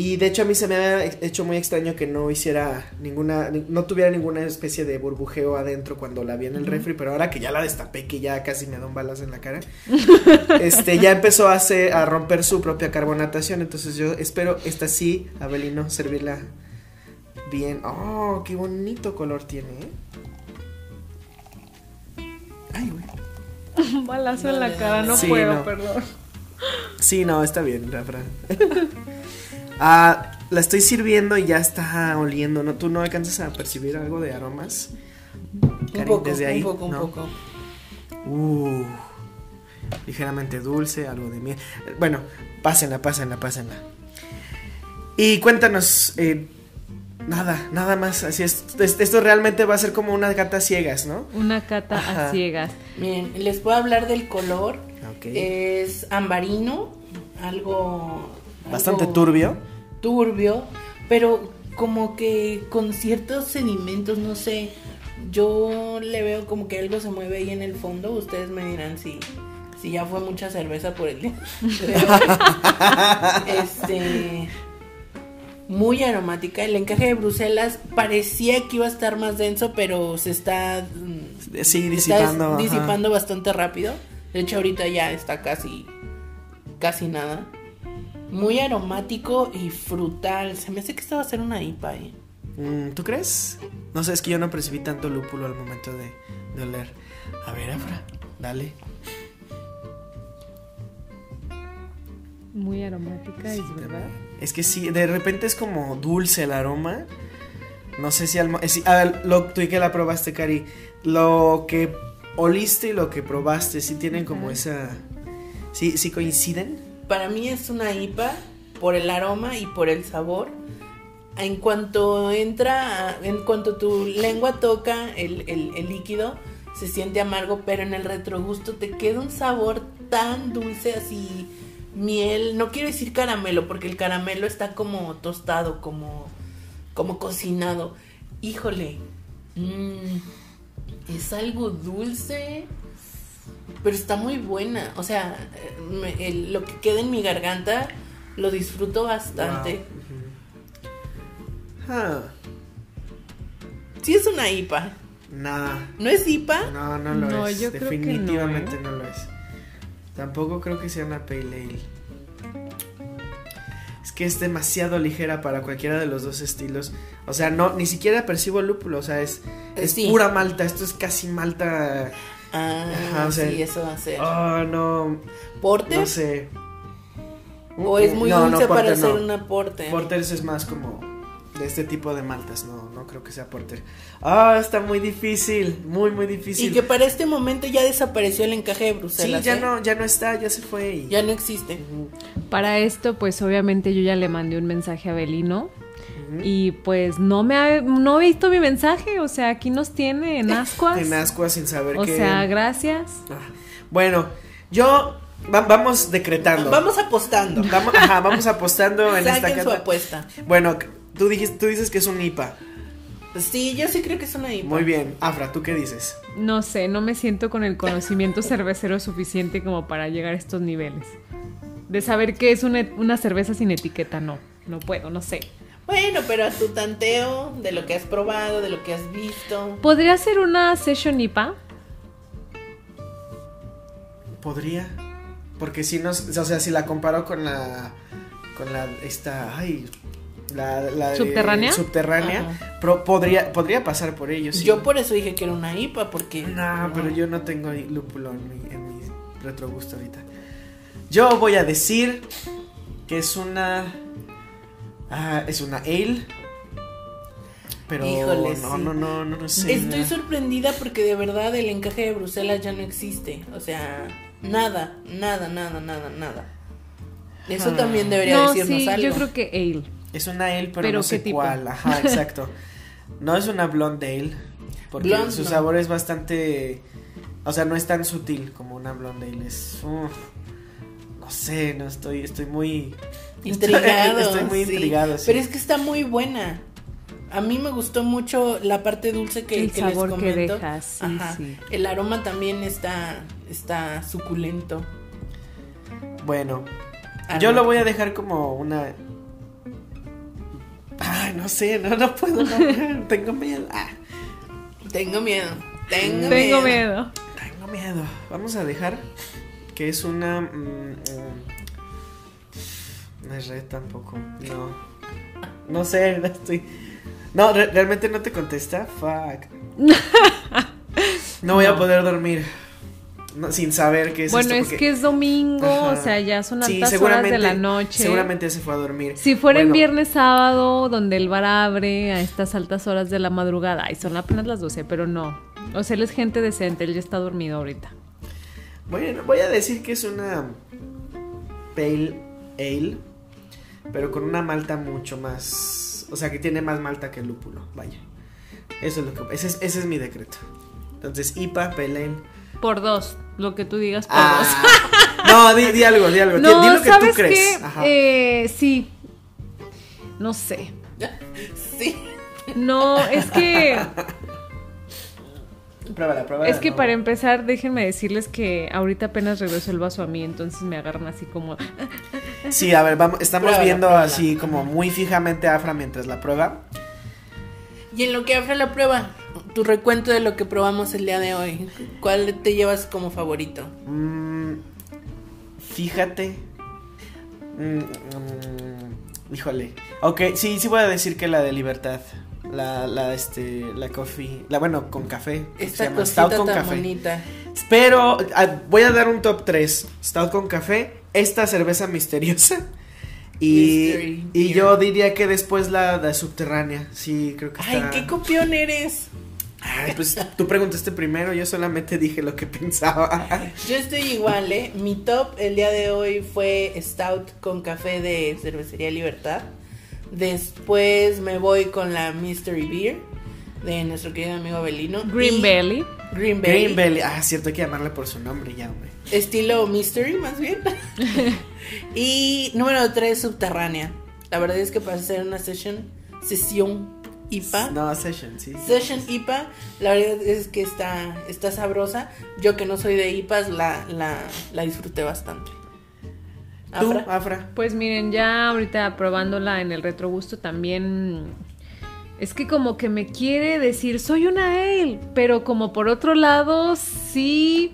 Y de hecho a mí se me ha hecho muy extraño que no hiciera ninguna, ni- no tuviera ninguna especie de burbujeo adentro cuando la vi en el refri, pero ahora que ya la destapé, que ya casi me da un balazo en la cara, este, ya empezó a hacer, a romper su propia carbonatación, entonces yo espero esta sí, Abelino, servirla bien. Oh, qué bonito color tiene, ¿eh? Ay, güey. Un balazo en la cara, no Sí, puedo, no. perdón. Sí, no, está bien, Rafa. ah, la estoy sirviendo y ya está oliendo, ¿no? ¿Tú no alcanzas a percibir algo de aromas? Un poco, desde ahí, un poco, un ¿no? poco. Uh, ligeramente dulce, algo de miel. Bueno, pásenla, pásenla, pásenla. Y cuéntanos, eh, nada, nada más. Así es. es- Esto realmente va a ser como unas gatas ciegas, ¿no? Una cata Ajá. a ciegas. Miren, les puedo hablar del color. Ok. Es ambarino, algo... Bastante turbio. Turbio, pero como que con ciertos sedimentos, no sé. Yo le veo como que algo se mueve ahí en el fondo. Ustedes me dirán si, si ya fue mucha cerveza por el día. este... Muy aromática. El encaje de Bruselas parecía que iba a estar más denso, pero se está Sí, disipando. Está disipando bastante rápido. De hecho, ahorita ya está casi. casi nada. Muy aromático y frutal. Se me hace que esta va a ser una IPA, ¿eh? Mm, ¿Tú crees? No sé, es que yo no percibí tanto lúpulo al momento de, de oler. A ver, Afra, dale. Muy aromática, es verdad. Es que sí, de repente es como dulce el aroma. No sé si al... eh, sí, a ver, lo, tú y que la probaste, Cari. Lo que oliste y lo que probaste, sí tienen como Ajá. esa... Sí, sí coinciden. Para mí es una IPA por el aroma y por el sabor. En cuanto entra, en cuanto tu lengua toca el, el- líquido, se siente amargo, pero en el retrogusto te queda un sabor tan dulce, así miel. No quiero decir caramelo, porque el caramelo está como tostado, como, como cocinado. Híjole, mm, es algo dulce, pero está muy buena. O sea, eh, me- el- lo que queda en mi garganta lo disfruto bastante. Wow. Ah, Sí es una IPA. nah, ¿No es IPA? no, no lo No, es. yo creo que no, Definitivamente ¿eh? no, lo es. Tampoco creo que sea una pale ale. Es que es demasiado ligera para cualquiera de los dos estilos. O sea, no, ni siquiera percibo el lúpulo. O sea, es, es Sí. pura malta. Esto es casi malta. Ah, Ajá, o sea, sí, eso va a ser. Oh, no. ¿Porter? No sé. ¿O es muy No, no, dulce para hacer no. una porter? Porters es más como de este tipo de maltas. No, no creo que sea porter. Ah, está muy difícil. Muy, muy difícil. Y que para este momento ya desapareció el encaje de Sí, Bruselas. ya ¿eh? no, ya no está, ya se fue. y- Ya no existe. Para esto, pues obviamente yo ya le mandé un mensaje a Belino. Y pues no me ha, no he visto mi mensaje. O sea, aquí nos tiene en ascuas. En ascuas sin saber O qué. sea, gracias. Ah, Bueno, yo va- vamos decretando. Vamos apostando. Vamos, ajá, vamos apostando en esta su apuesta. Bueno, tú, dijiste, tú dices que es un IPA. Sí, yo sí creo que es una IPA. Muy bien. Afra, ¿tú qué dices? No sé, no me siento con el conocimiento cervecero suficiente como para llegar a estos niveles. De saber qué es una, una cerveza sin etiqueta, no. No puedo, no sé. Bueno, pero a tu tanteo de lo que has probado, de lo que has visto. ¿Podría ser una session IPA? ¿Podría? Porque si nos, o sea, si la comparo con la, con la, esta, ay, la, la de- ¿Subterránea? subterránea, pro- podría, podría pasar por ello, sí. Yo por eso dije que era una IPA, porque. No, pero yo no tengo lúpulo en mi, en mi retrogusto ahorita. Yo voy a decir que es una. Ah, es una ale. Pero Híjole, no, sí. no, no, no, no sé. Estoy no. sorprendida porque de verdad el encaje de Bruselas ya no existe. O sea, nada, nada, nada, nada, nada. Eso Ah. también debería No, decirnos sí, algo. yo creo que ale. Es una ale, pero, ¿Pero no sé tipo? cuál. Ajá, exacto. No es una blonde ale. Porque Blonde, su no. sabor es bastante. O sea, no es tan sutil como una blonde ale. Es. No sé, no estoy, estoy muy. Intrigado. Estoy muy sí. intrigado, sí. Pero es que está muy buena. A mí me gustó mucho la parte dulce que, El que les sabor que comento. deja, sí, Ajá. sí. El aroma también está, está suculento. Bueno, Yo lo voy a dejar como una. Ay, no sé, no, no puedo, no, tengo miedo. Ah, Tengo miedo. Tengo, Tengo miedo. miedo. tengo miedo. Vamos a dejar que es una. mm, mm, no es red tampoco. No. No sé, no estoy. No, re- realmente no te contesta. Fuck. No voy a poder dormir. no, sin saber qué es Bueno, esto, es porque- que es domingo, Ajá. o sea, ya son Sí, altas horas seguramente, de la noche. Seguramente se fue a dormir. Si fuera en Bueno, viernes sábado, donde el bar abre a estas altas horas de la madrugada, ay, son apenas las 12, pero no. O sea, él es gente decente, él ya está dormido ahorita. Bueno, voy a decir que es una pale ale, pero con una malta mucho más, o sea, que tiene más malta que el lúpulo, vaya. Eso es lo que ese es, ese es mi decreto. Entonces, IPA, pale ale. Por dos, lo que tú digas por Ah, no, di, di algo, di algo. dos. di, No, di lo que ¿sabes tú crees. Ajá. Eh, sí. No sé. Sí. No, es que Pruébala, pruébala es que para empezar, déjenme decirles que ahorita apenas regresó el vaso a mí, entonces me agarran así como Sí, a ver, vamos, estamos Pruébala, viendo pruébala. así como muy fijamente a Afra mientras la prueba. Y en lo que Afra la prueba, tu recuento de lo que probamos el día de hoy. ¿Cuál te llevas como favorito? Mm, fíjate. Mm, mm, híjole. Ok, sí, sí voy a decir que la de libertad. La, la, este, la coffee. La, bueno, con café. se Esta llama cosita Stout con tan café. bonita. Pero ah, voy a dar un top 3. Stout con café. Esta cerveza misteriosa. Y, Mystery y beer. yo diría que después la, la subterránea. Sí, creo que Ay, está. qué copión eres. Ay, pues tú preguntaste primero, yo solamente dije lo que pensaba. Yo estoy igual, ¿eh? Mi top el día de hoy fue Stout con café de Cervecería Libertad. Después me voy con la Mystery Beer de nuestro querido amigo Belino. Green Y- Belly. Green Belly. Green Belly. Ah, cierto, hay que llamarle por su nombre ya, hombre. Estilo Mystery, más bien. y número 3, Subterránea. La verdad es que para hacer una session, sesión IPA. No, Session, sí. Session IPA, la verdad es que está, está sabrosa. Yo que no soy de IPAs, la, la, la disfruté bastante. ¿Tú, Afra. Afra? Pues miren, ya ahorita probándola en el retrogusto también es que como que me quiere decir soy una ale, pero como por otro lado sí,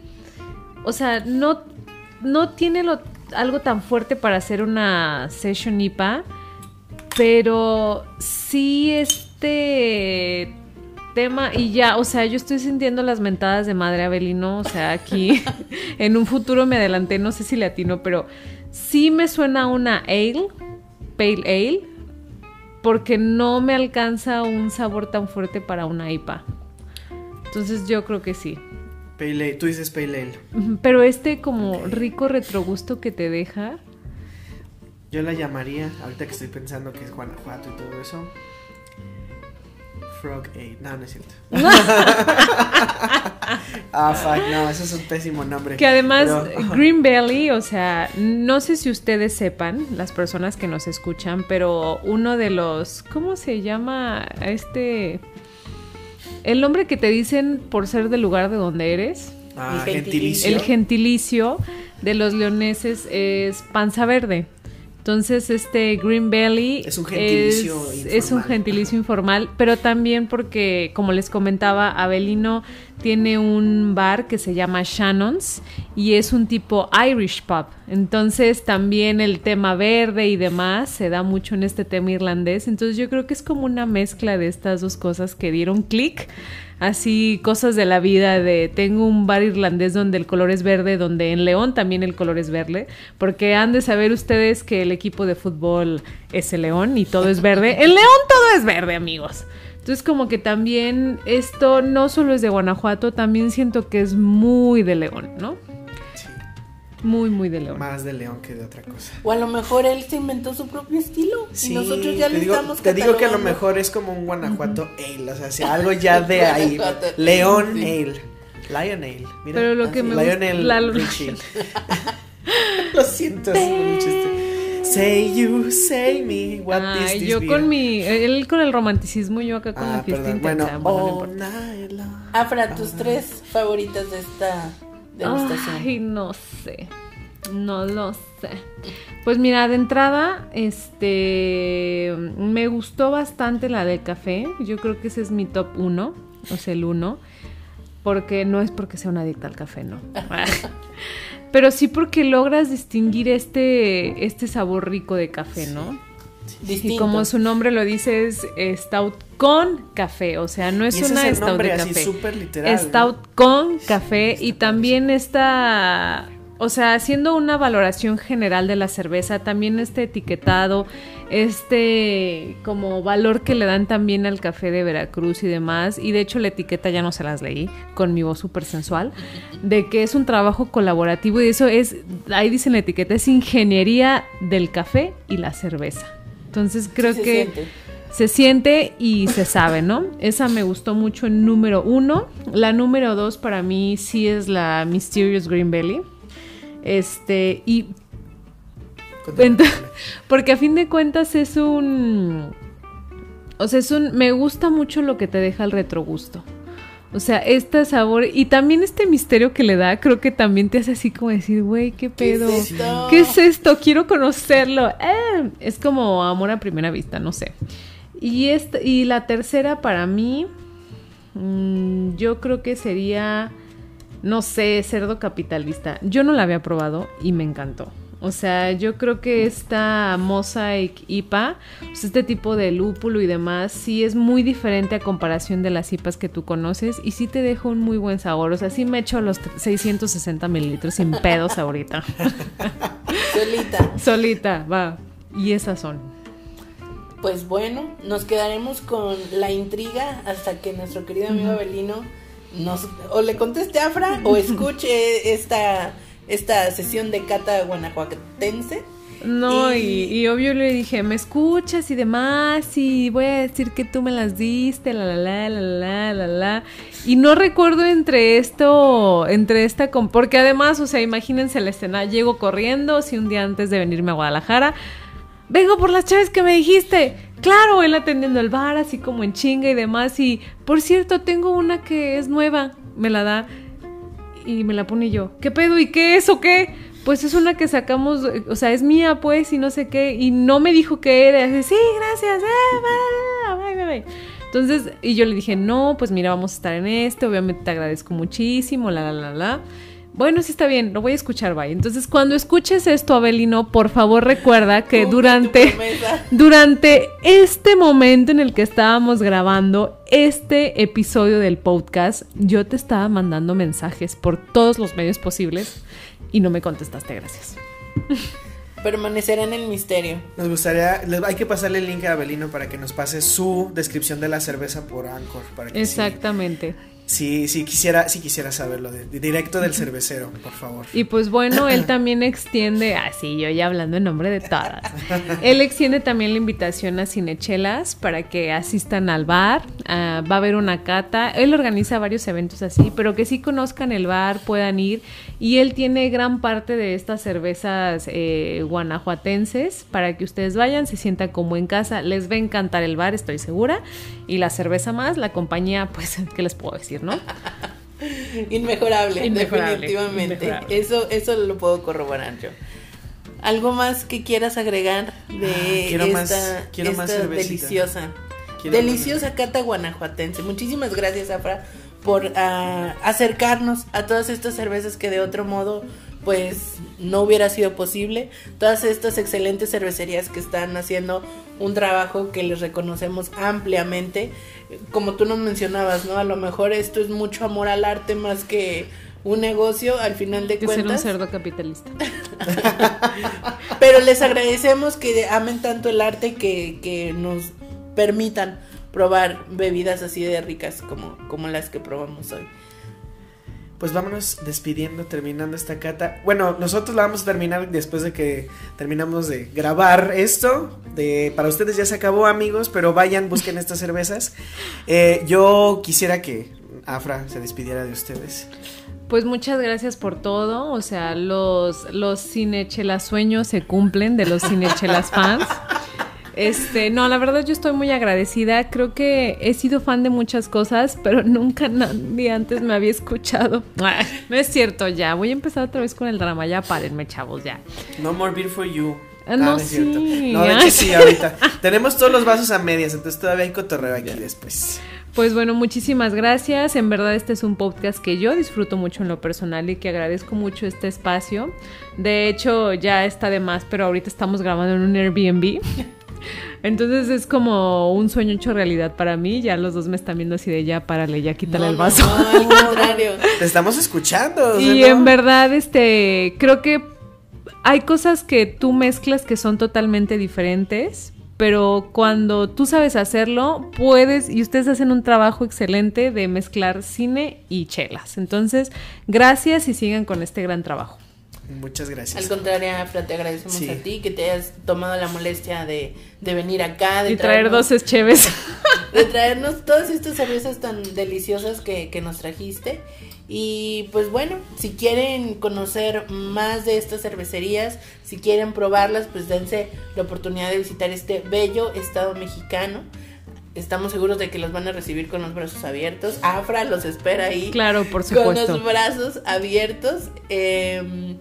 o sea, no no tiene lo- algo tan fuerte para hacer una session IPA, pero sí este tema y ya, o sea, yo estoy sintiendo las mentadas de madre Abelino, o sea, aquí en un futuro me adelanté, no sé si le atino, pero sí me suena una ale, pale ale, porque no me alcanza un sabor tan fuerte para una IPA. Entonces yo creo que sí. Pale Ale, tú dices Pale Ale. Pero este como rico retrogusto que te deja, Yo la llamaría, ahorita que estoy pensando que es Guanajuato y todo eso. Frog Ale. No, no es cierto. ah, fuck, no, eso es un pésimo nombre. Que además Pero- Green Belly, o sea, no sé si ustedes sepan, las personas que nos escuchan, pero uno de los, ¿cómo se llama este? El nombre que te dicen por ser del lugar de donde eres, Ah, El gentilicio. el gentilicio de los leoneses es panza verde. Entonces, este Green Belly Es un gentilicio es, informal. es un gentilicio informal, pero también porque, como les comentaba, Abelino tiene un bar que se llama Shannon's y es un tipo Irish pub. Entonces, también el tema verde y demás se da mucho en este tema irlandés. Entonces, yo creo que es como una mezcla de estas dos cosas que dieron clic así cosas de la vida de tengo un bar irlandés donde el color es verde, donde en León también el color es verde, porque han de saber ustedes que el equipo de fútbol es el León y todo es verde. En León todo es verde, amigos. Entonces como que también esto no solo es de Guanajuato, también siento que es muy de León, ¿no? Sí, Muy, muy de León. más de león que de otra cosa. O a lo mejor él se inventó su propio estilo. Sí, y nosotros ya te le digo, estamos te digo que a lo mejor es como un Guanajuato Ale, o sea, si algo ya de ahí. León sí. Ale. Lion Ale. Mira. Pero lo que me Lion gusta... Ale la- Richie. lo siento, es un chiste. Say you, say me, what is Ay, this yo beer? con mi... Él con el romanticismo, yo acá con Ah, la fiesta perdón. intensa. Bueno, Bueno, no. Afra, tus tres favoritas de esta degustación. Ay, no sé. No lo sé. Pues mira, de entrada, este. Me gustó bastante la de café. Yo creo que ese es mi top 1. O sea, el 1. Porque no es porque sea una adicta al café, no. Pero sí porque logras distinguir este, este sabor rico de café, ¿no? Distinto. Y como su nombre lo dice, es stout con café. O sea, no es ese una es el stout nombre de café. súper literal, Stout con café y también está, o sea, haciendo una valoración general de la cerveza, también este etiquetado, este como valor que le dan también al café de Veracruz y demás. Y de hecho la etiqueta ya no se las leí con mi voz súper sensual, de que es un trabajo colaborativo y eso es, ahí dice en la etiqueta, es ingeniería del café y la cerveza. Entonces creo Sí se que siente. se siente y se sabe, ¿no? Esa me gustó mucho en número uno. La número dos para mí sí es la Mysterious Green Belly. Este, y porque a fin de cuentas es un. O sea, es un. Me gusta mucho lo que te deja el retrogusto. O sea, este sabor y también este misterio que le da, creo que también te hace así como decir, güey, qué ¿Qué es pedo. esto? ¿Qué es esto? Quiero conocerlo. Eh, es como amor a primera vista, no sé. Y, esta, y la tercera para mí, mm, yo creo que sería, no sé, cerdo capitalista. Yo no la había probado y me encantó. O sea, yo creo que esta Mosaic IPA, pues este tipo de lúpulo y demás, sí es muy diferente a comparación de las IPAs que tú conoces y sí te deja un muy buen sabor. O sea, sí me echo los 660 mililitros sin pedos ahorita. Solita. Solita, va. Y esas son. Pues bueno, nos quedaremos con la intriga hasta que nuestro querido amigo Abelino nos o le conteste a Afra o escuche esta, esta sesión de cata guanajuatense. No, y, Y- y obvio le dije, me escuchas y demás, y voy a decir que tú me las diste, la la la la la la la. Y no recuerdo entre esto, entre esta, com- porque además, o sea, imagínense la escena, llego corriendo, si un día antes de venirme a Guadalajara, vengo por las chaves que me dijiste. Claro, él atendiendo el bar, así como en chinga y demás. Y por cierto, tengo una que es nueva, me la da y me la pone yo. ¿Qué pedo? ¿Y qué es o qué? Pues es una que sacamos, o sea, es mía, pues, y no sé qué. Y no me dijo que era. Así, sí, gracias. ah, bye, bye, bye". Entonces, y yo le dije, no, pues mira, vamos a estar en este. Obviamente te agradezco muchísimo, la, la, la, la. Bueno, sí está bien, lo voy a escuchar, bye. Entonces, cuando escuches esto, Abelino, por favor recuerda que durante, durante este momento en el que estábamos grabando este episodio del podcast, yo te estaba mandando mensajes por todos los medios posibles y no me contestaste, gracias. Permanecerá en el misterio. Nos gustaría, les- hay que pasarle el link a Abelino para que nos pase su descripción de la cerveza por Anchor. Para que Exactamente. Sí, sí, quisiera, sí quisiera saberlo, de, de directo del cervecero, por favor. Y pues bueno, él también extiende, así yo ya hablando en nombre de todas, él extiende también la invitación a Cinechelas para que asistan al bar, ah, va a haber una cata, él organiza varios eventos así, pero que sí conozcan el bar, puedan ir, y él tiene gran parte de estas cervezas eh, guanajuatenses para que ustedes vayan, se sientan como en casa, les va a encantar el bar, estoy segura, y la cerveza más, la compañía, pues, ¿qué les puedo decir, no? Inmejorable, Inmejorable, definitivamente. inmejorable. Eso, eso lo puedo corroborar yo. ¿Algo más que quieras agregar de Ah, quiero esta, más- quiero esta más deliciosa, Quiero deliciosa cata guanajuatense? Muchísimas gracias, Afra, por ah, acercarnos a todas estas cervezas que de otro modo pues no hubiera sido posible. Todas estas excelentes cervecerías que están haciendo un trabajo que les reconocemos ampliamente. Como tú nos mencionabas, ¿no? A lo mejor esto es mucho amor al arte más que un negocio al final de Que ser un cuentas. cerdo capitalista. Pero les agradecemos que amen tanto el arte que, que nos permitan probar bebidas así de ricas como, como las que probamos hoy. Pues vámonos despidiendo, terminando esta cata. Bueno, nosotros la vamos a terminar después de que terminamos de grabar esto. De, para ustedes ya se acabó, amigos, pero vayan, busquen estas cervezas. Eh, yo quisiera que Afra se despidiera de ustedes. Pues muchas gracias por todo. O sea, los, los cinechelas sueños se cumplen de los cinechelas fans. Este, no, la verdad yo estoy muy agradecida. Creo que he sido fan de muchas cosas, pero nunca nadie antes me había escuchado. Ay, No es cierto, ya. Voy a empezar otra vez con el drama. Ya párenme, chavos, ya. No more beer for you. Ah, no, es cierto. sí. No, de hecho sí, ahorita. Tenemos todos los vasos a medias, entonces todavía hay cotorreo aquí después. Pues bueno, muchísimas gracias. En verdad este es un podcast que yo disfruto mucho en lo personal y que agradezco mucho este espacio. De hecho, ya está de más, pero ahorita estamos grabando en un Airbnb. Entonces es como un sueño hecho realidad para mí. Ya los dos me están viendo así de ya, párale, ya quítale No, el vaso. no, al contrario. Te estamos escuchando. o sea, Y ¿no? en verdad, este, creo que hay cosas que tú mezclas que son totalmente diferentes, pero cuando tú sabes hacerlo, puedes, y ustedes hacen un trabajo excelente de mezclar cine y chelas. Entonces, gracias y sigan con este gran trabajo. Muchas gracias. Al contrario, Afra, te agradecemos Sí. a ti que te hayas tomado la molestia de, de venir acá, de y traer dos cheves. de traernos todas estas cervezas tan deliciosas que, que nos trajiste. Y pues bueno, si quieren conocer más de estas cervecerías, si quieren probarlas, pues dense la oportunidad de visitar este bello estado mexicano. Estamos seguros de que los van a recibir con los brazos abiertos. Afra los espera ahí. claro, por Con supuesto. los brazos abiertos. eh,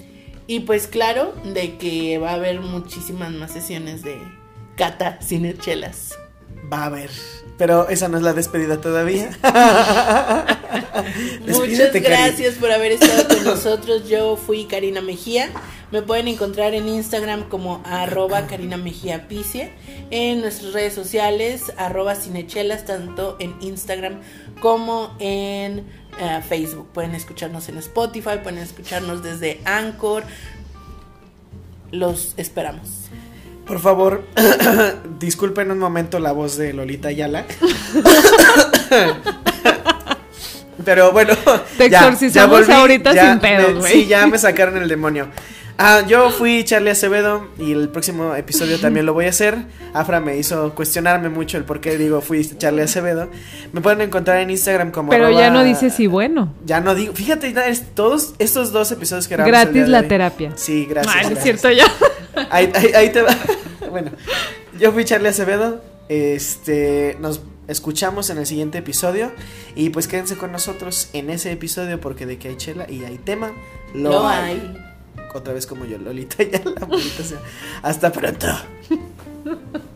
y pues claro, de que va a haber muchísimas más sesiones de cata sin chelas. Va a haber. Pero esa no es la despedida todavía. Muchas Cari. gracias por haber estado con nosotros. Yo fui Karina Mejía. Me pueden encontrar en Instagram como arroba Karina Mejía Picie. En nuestras redes sociales, arroba cinechelas, tanto en Instagram como en eh, Facebook. Pueden escucharnos en Spotify, pueden escucharnos desde Anchor. Los esperamos. Por favor, disculpen un momento la voz de Lolita Ayala. Pero bueno, Te exorcizamos ahorita sin pedos, güey. Sí, ya me sacaron el demonio. Ah, yo fui Charlie Acevedo y el próximo episodio también lo voy a hacer. Afra me hizo cuestionarme mucho el por qué digo fui Charlie Acevedo. Me pueden encontrar en Instagram como Pero ya no dices si bueno. Ya no digo, fíjate, ya es- todos estos dos episodios que grabamos Gratis la hoy. terapia. Sí, gracias. Ay, no es cierto ya. Ahí, ahí- ahí te va. Bueno, yo fui Charlie Acevedo. Este, nos escuchamos en el siguiente episodio. Y pues quédense con nosotros en ese episodio porque de que hay chela y hay tema, lo, Lo hay. hay. Otra vez como yo, Lolita, ya la sea. Hasta pronto.